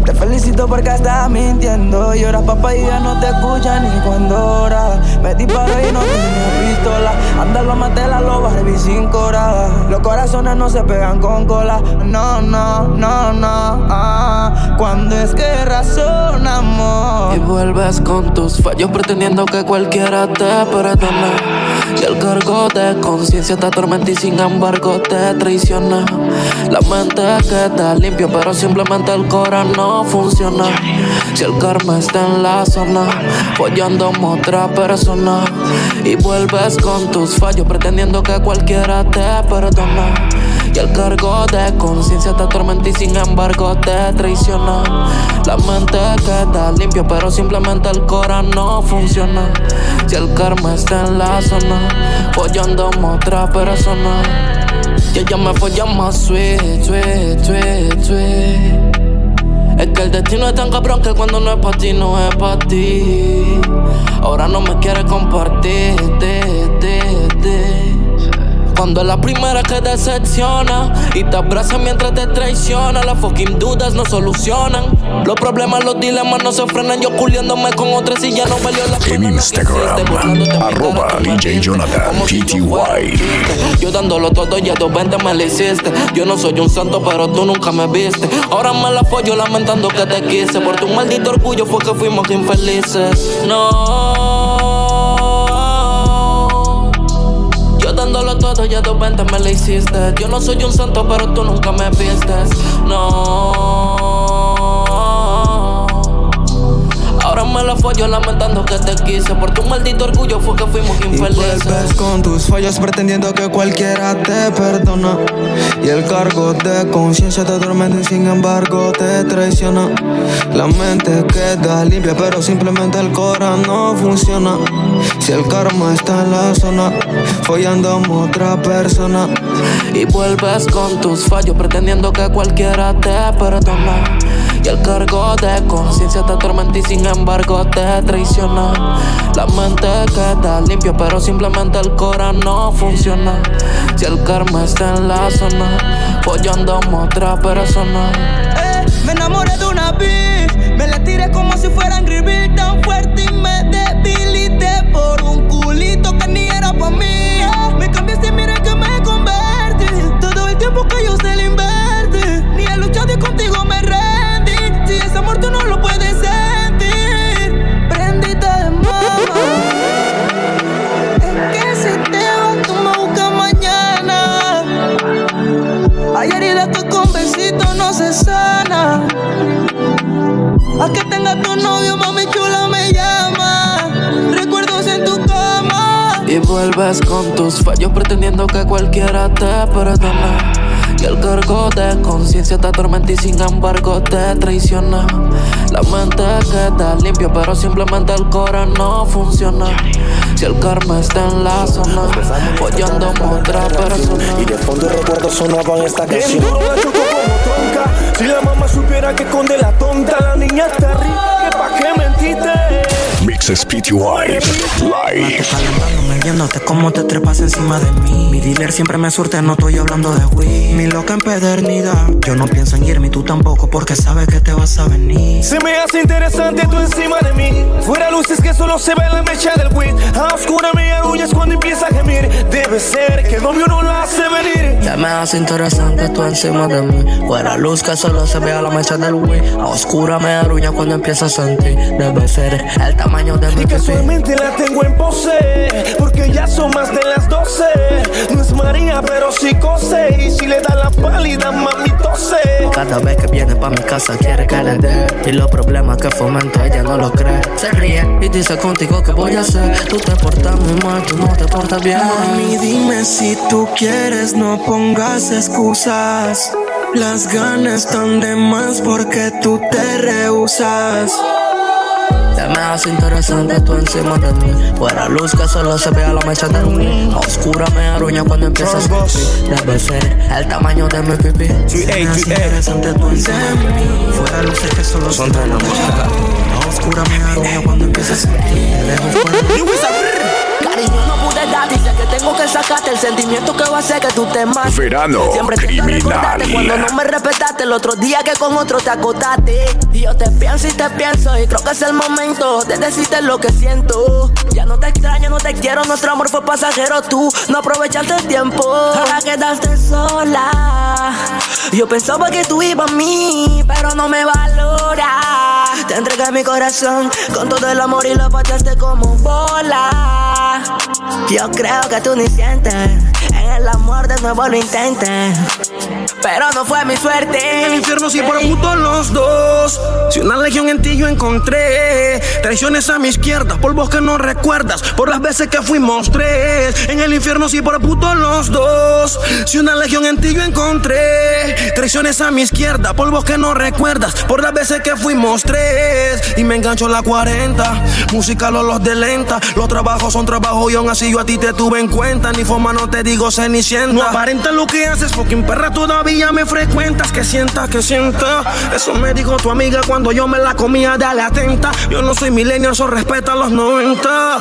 Te felicito porque estás mintiendo. Lloras papá y ya no te escucha ni cuando oras. Me disparo y no tenía pistola. Anda, lo maté la loba, reví cinco horas. Los corazones no se pegan con cola. No, no, no, no. Ah, cuando es que razonamos. Y vuelves con tus fallos pretendiendo que cualquiera te perdone. Y el cargo de conciencia te atormenta y sin embargo te traiciona. La mente queda limpio, pero simplemente el cora no funciona. Si el karma está en la zona, follando otra persona. Y vuelves con tus fallos pretendiendo que cualquiera te perdona. Y el cargo de conciencia te atormenta y sin embargo te traiciona. La mente queda limpia, pero simplemente el corazón no funciona. Si el karma está en la zona, follando otra persona. Y ella me folla más sweet, sweet, sweet, sweet. Es que el destino es tan cabrón que cuando no es para ti, no es para ti. Ahora no me quiere compartir, te, te, te. Cuando es la primera que decepciona y te abraza mientras te traiciona, las fucking dudas no solucionan. Los problemas, los dilemas no se frenan. Yo culiándome con otras y ya no valió la pena. En Instagram, arroba DJ Jonathan PTY. Yo dándolo todo y a 220 me lo hiciste. Yo no soy un santo, pero tú nunca me viste. Ahora me la follo lamentando que te quise. Por tu maldito orgullo fue que fuimos infelices. No. Dándolo todo y a 220 me lo hiciste. Yo no soy un santo, pero tú nunca me vistes. No. Me la follo lamentando que te quise. Por tu maldito orgullo fue que fuimos infelices. Vuelves con tus fallos pretendiendo que cualquiera te perdona. Y el cargo de conciencia te atormenta y sin embargo te traiciona. La mente queda limpia, pero simplemente el corazón no funciona. Si el karma está en la zona, follando a otra persona. Y vuelves con tus fallos pretendiendo que cualquiera te perdona. Y el cargo de conciencia te atormenta y sin embargo te traiciona. La mente queda limpia, pero simplemente el corazón no funciona. Si el karma está en la zona, follando a otra persona. Eh, me enamoré de una bitch, me la tiré como si fuera Angry Bird tan fuerte y me debilité cualquiera te perdona. Y el cargo de conciencia te atormenta y sin embargo te traiciona. La mente queda limpia, pero simplemente el corazón no funciona. Si el karma está en la zona, follando a otra persona. Y de fondo recuerdos sonaban esta canción. como tronca. Si la mamá supiera que con de la tonta, la niña está rica, Mixes PTY Live. Calentándome viéndote cómo te trepas encima de mí. Mi dealer siempre me surte, no estoy hablando de weed. Mi loca empedernida. Yo no pienso en irme, tú tampoco, porque sabes que te vas a venir. Se me hace interesante tú encima de mí. Fuera luces que solo se ve la mecha del weed. A oscura me arrullas cuando empieza a gemir. Debe ser que el novio no la hace venir. Ya me hace interesante tú encima de mí. Fuera luz que solo se vea la mancha del Wii. A oscura me arruña cuando empieza a sentir. Debe ser el tamaño Y casualmente la tengo en pose. Porque ya son más de las 12. No es María, pero sí cose. Y si le da la pálida, mami tose. Cada vez que viene pa' mi casa quiere que le dé Y los problemas que fomento ella no los cree Se ríe y dice contigo que voy a hacer Tú te portas muy mal, tú no te portas bien Mami, dime si tú quieres, no pongas excusas. Las ganas están de más porque tú te rehusas. Se me hace interesante tú encima de mí. Fuera luz que solo se vea la mecha Wii A oscura me arruña cuando empieza a Debe ser el tamaño de mi pipí. Se me hace interesante tú encima de mí. Fuera luces que solo son de la música. A oscura me arruña cuando empieza a sentir. Sé que tengo que sacarte el sentimiento que va a hacer que tú te mates. Verano Siempre criminal. cuando no me respetaste el otro día que con otro te acotaste. Y yo te pienso y te pienso y creo que es el momento de decirte lo que siento. Ya no te extraño, no te quiero, nuestro amor fue pasajero. Tú no aprovechaste el tiempo. Ahora quedaste sola. Yo pensaba que tú ibas a mí, pero no me valoras. Te entregué mi corazón con todo el amor y lo pateaste como bola. Yo creo que tú ni sientes. El amor de nuevo lo intentes. Pero no fue mi suerte. En el infierno sí por puto los dos. Si una legión en ti yo encontré. Traiciones a mi izquierda, polvos que no recuerdas. Por las veces que fuimos tres. En el infierno sí por puto los dos. Si una legión en ti yo encontré. Traiciones a mi izquierda, polvos que no recuerdas. Por las veces que fuimos tres. Y me engancho la 40. Música los de lenta. Los trabajos son trabajos y aún así yo a ti te tuve en cuenta. Ni forma no te digo cenicienta. No aparenta lo que haces, fucking perra todavía me frecuentas, que sienta, que sienta. Eso me dijo tu amiga cuando yo me la comía, dale atenta. Yo no soy millennial, eso respeta los 90.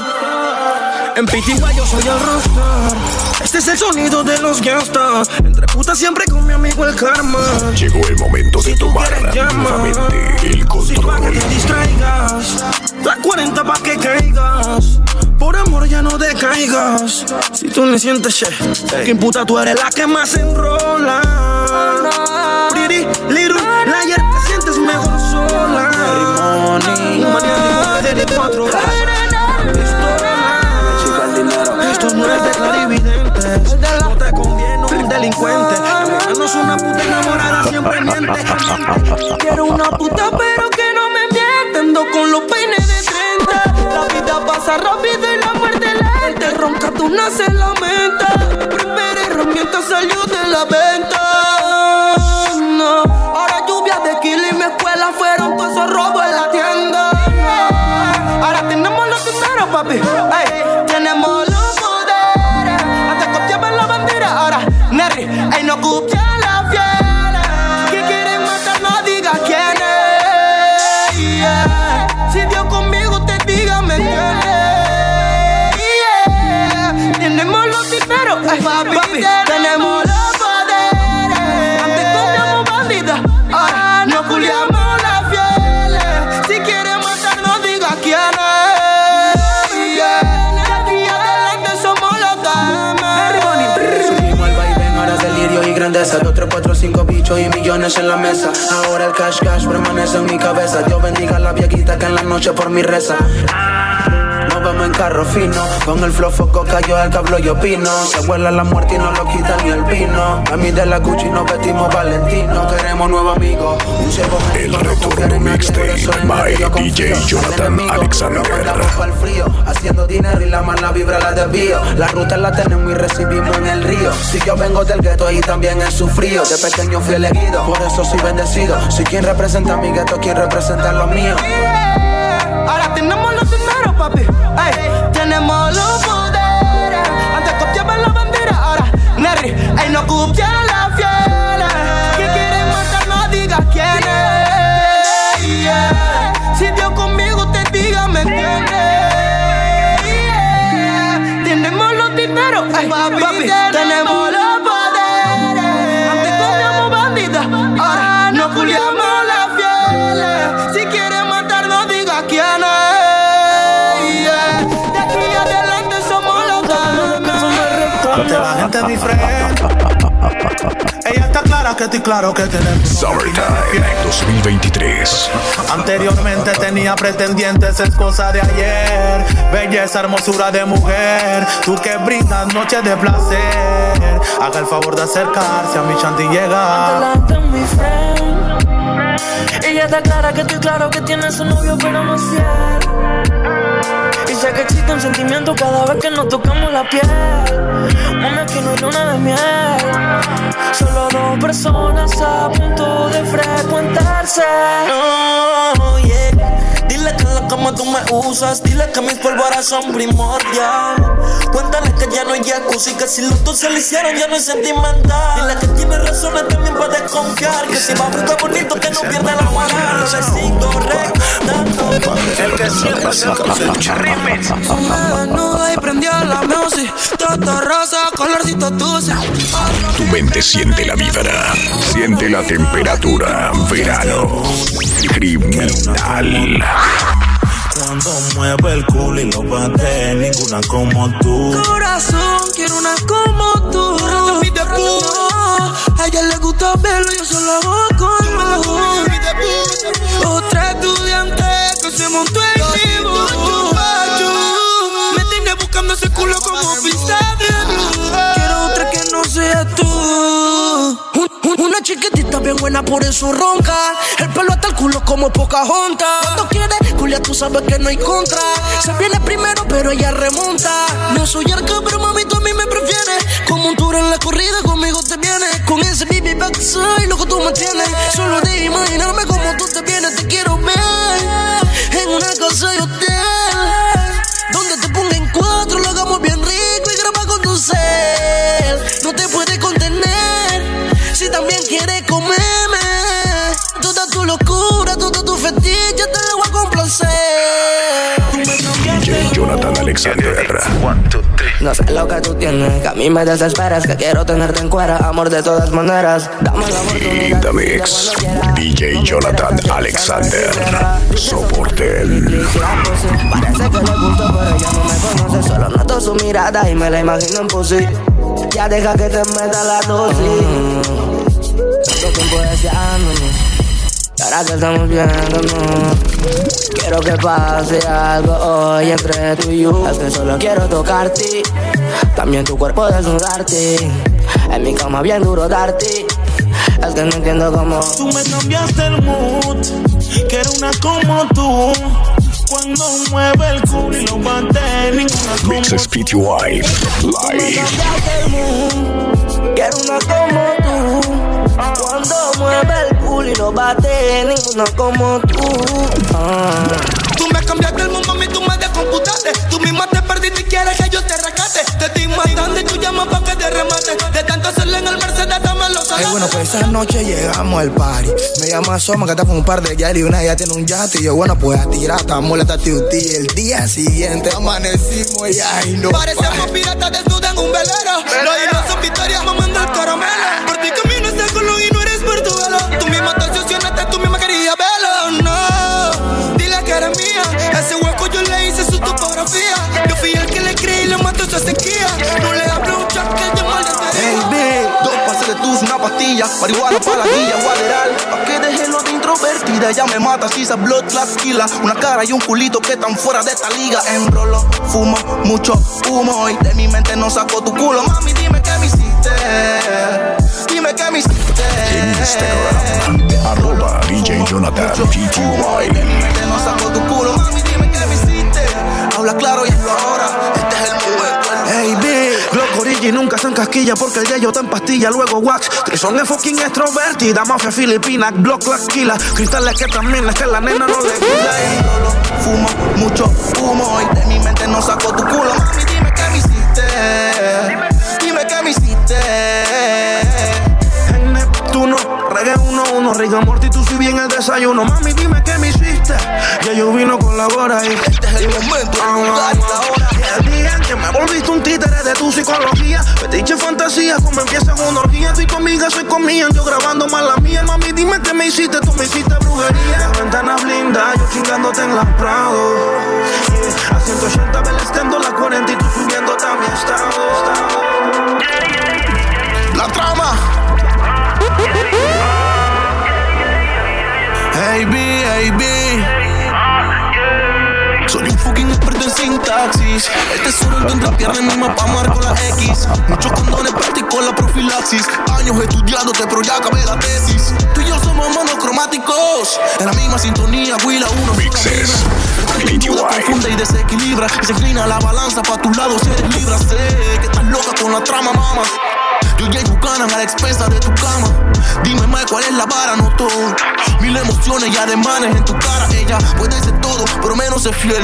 En Pitigua yo soy el rockstar. Este es el sonido de los gastas. Entre putas siempre con mi amigo el karma. Llegó el momento de tomar nuevamente el control. Pa' que te distraigas. La 40 pa' que caigas. No decaigas. Si tú me sientes, che, que puta tú eres la que más enrola. Pretty little liar, te sientes mejor sola. Mañana de cuatro Esto no es de clarividentes. No te conviene un delincuente. No es una puta enamorada, siempre miente. Quiero una puta, pero que no me mienta. con los peines de 30. La vida pasa rápido y la muerte lenta. Ronca, tú naces la mente. Primera herramienta salió de la venta. No. Ahora lluvia de kill y mi escuela fueron todos esos robos en la tienda. Ahora tenemos los dineros, papi. Ey, tenemos los poderes. Antes costeaban la bandera, ahora Nerry. Ey, no copia grandeza. Dos, tres, cuatro, cinco bichos y millones en la mesa. Ahora el cash cash permanece en mi cabeza. Dios bendiga a la viejita que en la noche por mi reza. Nos vamos en carro fino, con el flow foco cayó el cablo y opino. Se huela la muerte y no lo quita ni el vino. A mí de la Gucci nos vestimos valentino. Queremos nuevo amigo, un ciego El retorno mixtape by DJ Jonathan Alexander. al frío, haciendo dinero y la mala vibra la desvío. La ruta la tenemos y recibimos en el río. Si yo vengo del gueto y también he sufrido. De pequeño fui elegido, por eso soy bendecido. Si quien representa a mi gueto, quien representa lo mío. Ahora tenemos los papi. Ey, tenemos los poderes. Antes copiaban la bandera, ahora Nerry. Ey, no copia la fiel. Que quieren matar, no digas quién es. Yeah. Si Dios Ella está clara que estoy claro que tenemos. Summertime 2023. Anteriormente tenía pretendientes, es cosa de ayer. Belleza, hermosura de mujer. Tú que brindas noches de placer. Haga el favor de acercarse a mi chanti y llegar. Adelante, mi friend. Ella está clara que estoy claro que tienes un novio, pero no es fiel. Y sé que existe un sentimiento cada vez que nos tocamos la piel. Una que no hay luna de miel. Solo dos personas a punto de frecuentarse. Oh. Cama tú me usas. Dile que mis polvoras son primordial. Cuéntale que ya no hay jacuzzi. Que si los dos se le hicieron ya no es sentimental. Dile que tiene razones también para desconfiar. Que si va a buscar bonito que no pierda la moral. Lo decido recordando. El que siempre se escucha remix. Desnuda y prendió la music. Toto rosa, colorcito tuce. Tu mente siente la vibra, siente la temperatura. Verano. Criminal. Cuando mueve el culo y lo bate, ninguna como tú. Corazón, quiero una como tú. A ella le gusta verlo, yo solo hago con Otra estudiante montó en vivo. Me tiene buscando ese culo como pizarra. Bien buena, por eso ronca. El pelo hasta el culo como poca junta. Cuando quiere, Julia, tú sabes que no hay contra. Se viene primero, pero ella remonta. No soy arca, pero mami, tú a mí me prefieres. Como un tour en la corrida, conmigo te vienes. Con ese baby back soy lo que tú me tienes. Solo de imaginarme como tú te vienes, te quiero ver. En una casa de hotel. No sé lo que tú tienes, que a mí me desesperas, que quiero tenerte en cuera, amor de todas maneras. Dame la In the mix. DJ Jonathan Alexander. Soporten. Parece que le gusto, pero ella no me conoce. Solo noto su mirada y me la imagino en pussy. Ya deja que te meta la dosis. Tanto tiempo deseándonos. Y ahora que estamos viéndonos. Quiero que pase algo hoy entre tú y yo. Es que solo quiero tocarte. También tu cuerpo desnudarte. En mi cama bien duro darte. Es que no entiendo cómo. Tú me cambiaste el mood. Quiero una como tú. Cuando mueve el culo y lo bate, ninguna como Mixes PTY. Live. Quiero una como tú. Cuando mueve el culo y lo bate, ninguna como tú. Ah. Tú me cambiaste el mundo, mami, tú me descomputaste. Tú misma te perdiste y quieres que yo te rescate. Te estoy matando y tú llamas pa' que te remate. De tanto hacerle en el Mercedes, dame los Ey, bueno, pues esa noche llegamos al party. Me llama Soma, que está con un par de yari y una ya tiene un yate. Y yo, bueno, pues a tirar, estamos la tati El día siguiente amanecimos y ay, no. Parecemos piratas desnudas en un velero. Los hilos son victorias mamando el caramelo. Por ti camino sequía. No le hablo un que llama al Hey, B, dos pases de tus, una pastilla, marihuana para la guía, guaderal. Pa' que deje lo de introvertida, ella me mata, si esa blood class killer. Una cara y un culito que están fuera de esta liga. Enrolo, fumo, mucho humo y de mi mente no saco tu culo. Mami, dime qué me hiciste. Dime qué me hiciste. En Instagram. Arroba DJ Jonathan PTY. mente no saco tu culo. Mami, dime qué me hiciste. Habla claro y Origi nunca se encasquilla porque el yayo está en pastilla, luego wax. Trison es fucking extrovertida, mafia filipina, Block la killa. Cristales que también es que la nena no le. Enrolo, fumo, mucho humo y de mi mente no saco tu culo. Mami, dime qué me hiciste. Dime qué me hiciste. En Neptuno, reggae uno uno, Riga Morty, tú si bien el desayuno. Mami, dime qué me hiciste. Ya yo vino con la hora y este es el momento, y que me volviste un títere de tu psicología. Fetiche fantasía, como empieza una orgía. Estoy conmigo, soy conmigo, yo grabando más la mía. Mami, dime qué me hiciste, tú me hiciste brujería. Las ventanas blindas, yo chingándote en las Prado. A 180 belescando la 40 sintaxis. El tesoro en donde pierde en mi mapa marco la X. Muchos condones practico la profilaxis. Años estudiándote, pero ya acabé la tesis. Tú y yo somos monocromáticos. En la misma sintonía, Willa uno. Mixes. Duda confunde y desequilibra. Y se inclina la balanza pa' tu lado, se libra. Sé que estás loca con la trama, mama. Yo y Buchanan a la expensa de tu cama. Dime más cuál es la vara, no todo. Mil emociones y ademanes en tu cara. Ella puede ser todo, pero menos es fiel.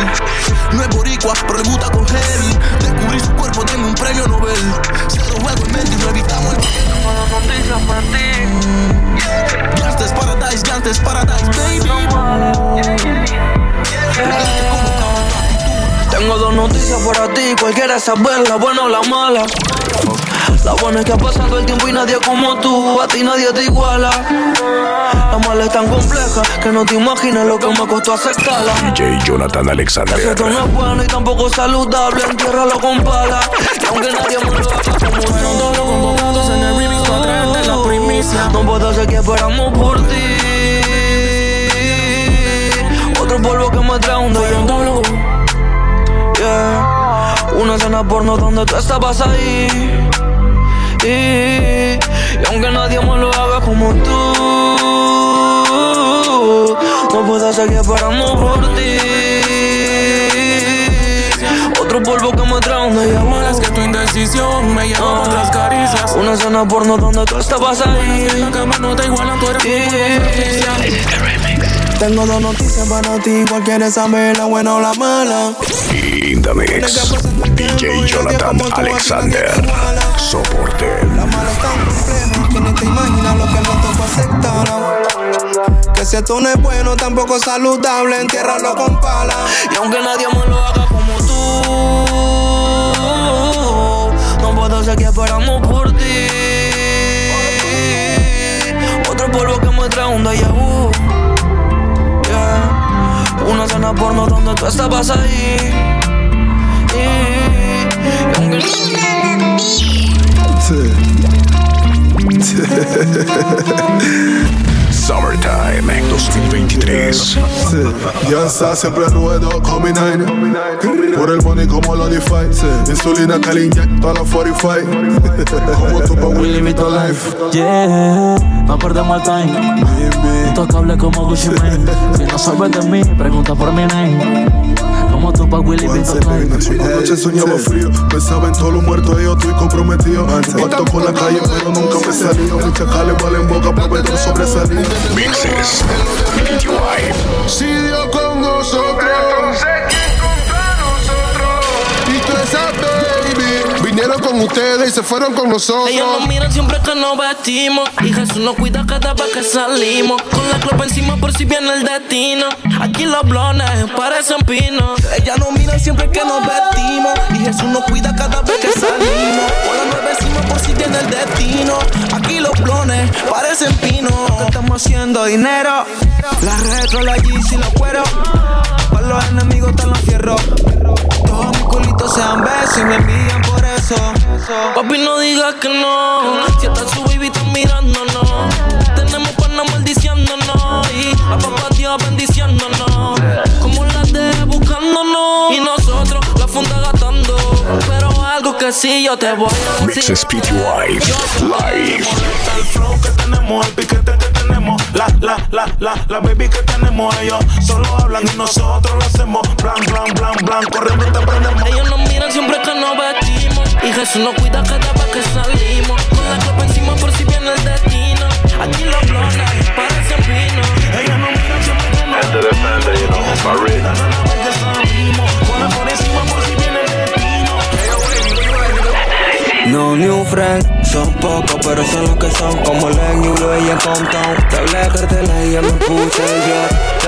No es boricua, pero le gusta coger. Descubrí su cuerpo, tengo un premio Nobel. Cierro juego en mente y no evitamos el noticias para ti. Gangsters Paradise, Gangsters Paradise, baby. Tengo dos noticias para ti, cualquiera saber, la buena o la mala. La buena es que ha pasado el tiempo y nadie como tú, a ti nadie te iguala. La mala es tan compleja que no te imaginas lo que me costó aceptarla. DJ Jonathan Alexander. Esto no es bueno y tampoco saludable, entiérralo con pala. Y aunque nadie me lo haga como Fueron todos los convocados en el remix para traerte la primicia. No puedo hacer que esperamos por ti. Otro polvo que me trae un W. Yeah. Una escena porno donde tú estabas ahí. Y, aunque nadie más lo haga como tú, no puedo seguir esperando por ti. Otro polvo que me trae un déjà Es que tu indecisión me lleva a otras caricias. Una escena porno donde tú estabas ahí. En la cama no te igualan, tú eres Tengo dos noticias para ti, cuál quieres saber, la buena o la mala. In the mix, DJ Jonathan Alexander. Soporte. La mala es tan compleja que ni te imaginas lo que no tocó aceptar. Que si esto no es bueno, tampoco es saludable, entiérralo con pala. Y aunque nadie más lo haga como tú, no puedo seguir esperando por ti. Otro polvo que me trae un déjà vu. Una cena porno donde tú estabas ahí. Y, Summertime 2023. Sí, ya está siempre ruedo con mi nine. Por el money como lo DeFi. Insulina que le inyecto a la 45. como tú pa' Willy Vito Life. Yeah, no perdemos el time. Intocable como Gucci Mane. Si no sabes de mí, pregunta por mi name. Como tú pa' Willy Vinto Anoche soñaba frío, pensaba en todos los muertos y yo estoy comprometido. Pacto con la calle, pero nunca me salió. Mis chacales valen boca para ver sobresalir. Mixes. Si Dios con nosotros, y tú baby, vinieron con ustedes y se fueron con nosotros. Ellos nos miran siempre que nos vestimos. Y Jesús nos cuida cada vez que salimos. Con la copa encima por si viene el destino. Aquí los blones parecen pinos. Ellas nos miran siempre que nos vestimos. Y Jesús nos cuida cada vez que salimos. Con la nueve encima por si viene el destino. Aquí los blones parecen pinos. Que estamos haciendo dinero. La retro, la Yeezy, los cueros. Para los enemigos están los fierros. Todos mis culitos sean besos y me envían por Papi, no digas que no. Si hasta su baby está mirándonos. Tenemos panas maldiciéndonos. Y a papá Dios bendiciéndonos. Como las de buscándonos. Y nosotros la funda gastando. Pero algo que sí yo te voy a decir. Mixes PTY Live. El flow que tenemos, el piquete que tenemos, la, la, la, la, la baby que tenemos. Ellos solo hablan y nosotros lo hacemos. Blan, blan, blan, blan, corriendo te prendemos. Ellos nos miran siempre que nos vestimos. Jesús nos cuida cada vez que salimos. Con la copa encima por si viene el destino. Aquí los blones parecen pinos. Ellos nos miran siempre que nos No new friends, son pocos, pero son los que son como Len y en Compton. Te hablé de carteles y ya me puse.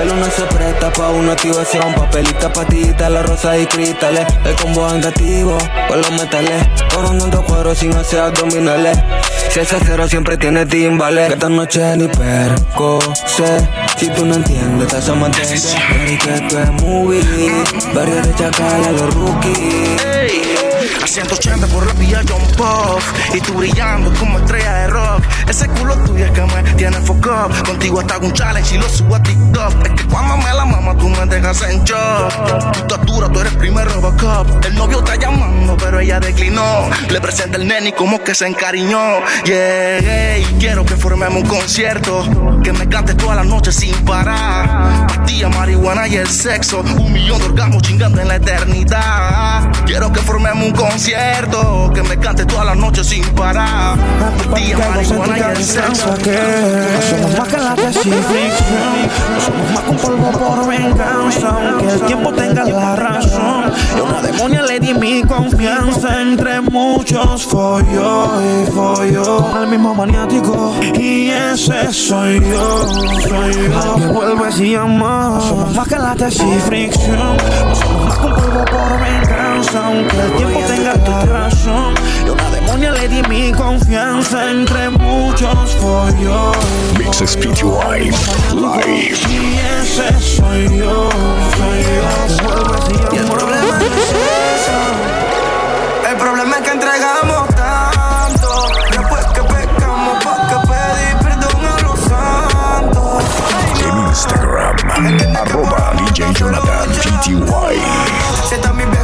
El uno se presta pa' una activación, papelita, patita, la rosa y cristales. El combo angativo, con los metales. Coronando cuero sin hacer abdominales. Si ese cero siempre tiene timbales. Que esta noche ni perco sé. Si tú no entiendes, a mantente. Y que esto es movie. Barrio de Chacala, los rookies. A 180 por la vía John Puff. Y tú brillando como estrella de rock. Ese culo tuyo es que me tiene foco Contigo hasta hago un challenge y lo subo a TikTok. Es que cuando me la mama tú me dejas en shock. Tu estatura, tú eres primer Robocop. El novio está llamando pero ella declinó. Le presenta el nene y como que se encariñó. Yeah, y quiero que formemos un concierto. Que me cantes toda la noche sin parar. Pastilla, marihuana y el sexo. Un millón de orgasmos chingando en la eternidad. Quiero que formemos un concierto Que me cante toda la noche sin parar. Marihuana y el sexo. No somos más que la tesis fricción No somos más que un polvo por venganza Aunque el tiempo tenga la razón. Yo una demonia le di mi confianza Entre muchos folló y folló. Con el mismo maniático Y ese soy yo, soy yo. Me vuelves y llamas No somos más que la tesis fricción No somos más que un polvo por venganza Aunque el tiempo tenga la razón Yo una demonia le di mi confianza Entre muchos folló Mixes PTY Live. y ese soy yo, soy yo. Y el problema no es eso. El problema es que entregamos tanto. Después que pecamos, ¿pa' que pedir perdón a los santos? En Instagram, arroba DJ Jonathan. Summertime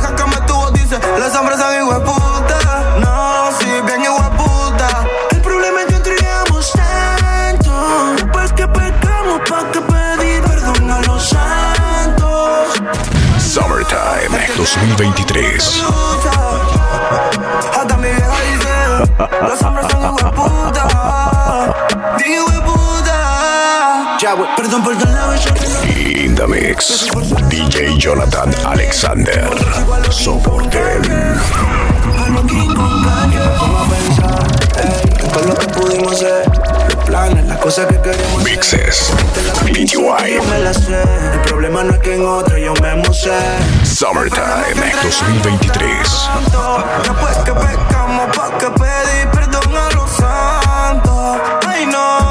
2023. Hasta mi vieja dice, los hombres son hueputa. puta. Ya, güey, perdón por la In the mix, DJ Jonathan Alexander. Soporten. Con lo que pudimos hacer, los planes, las cosas que queremos Mixes, BTY. El problema no es que en otro yo me musé. Summertime 2023. Después que pecamos, pa' que pedí perdón a los santos. Ay, no.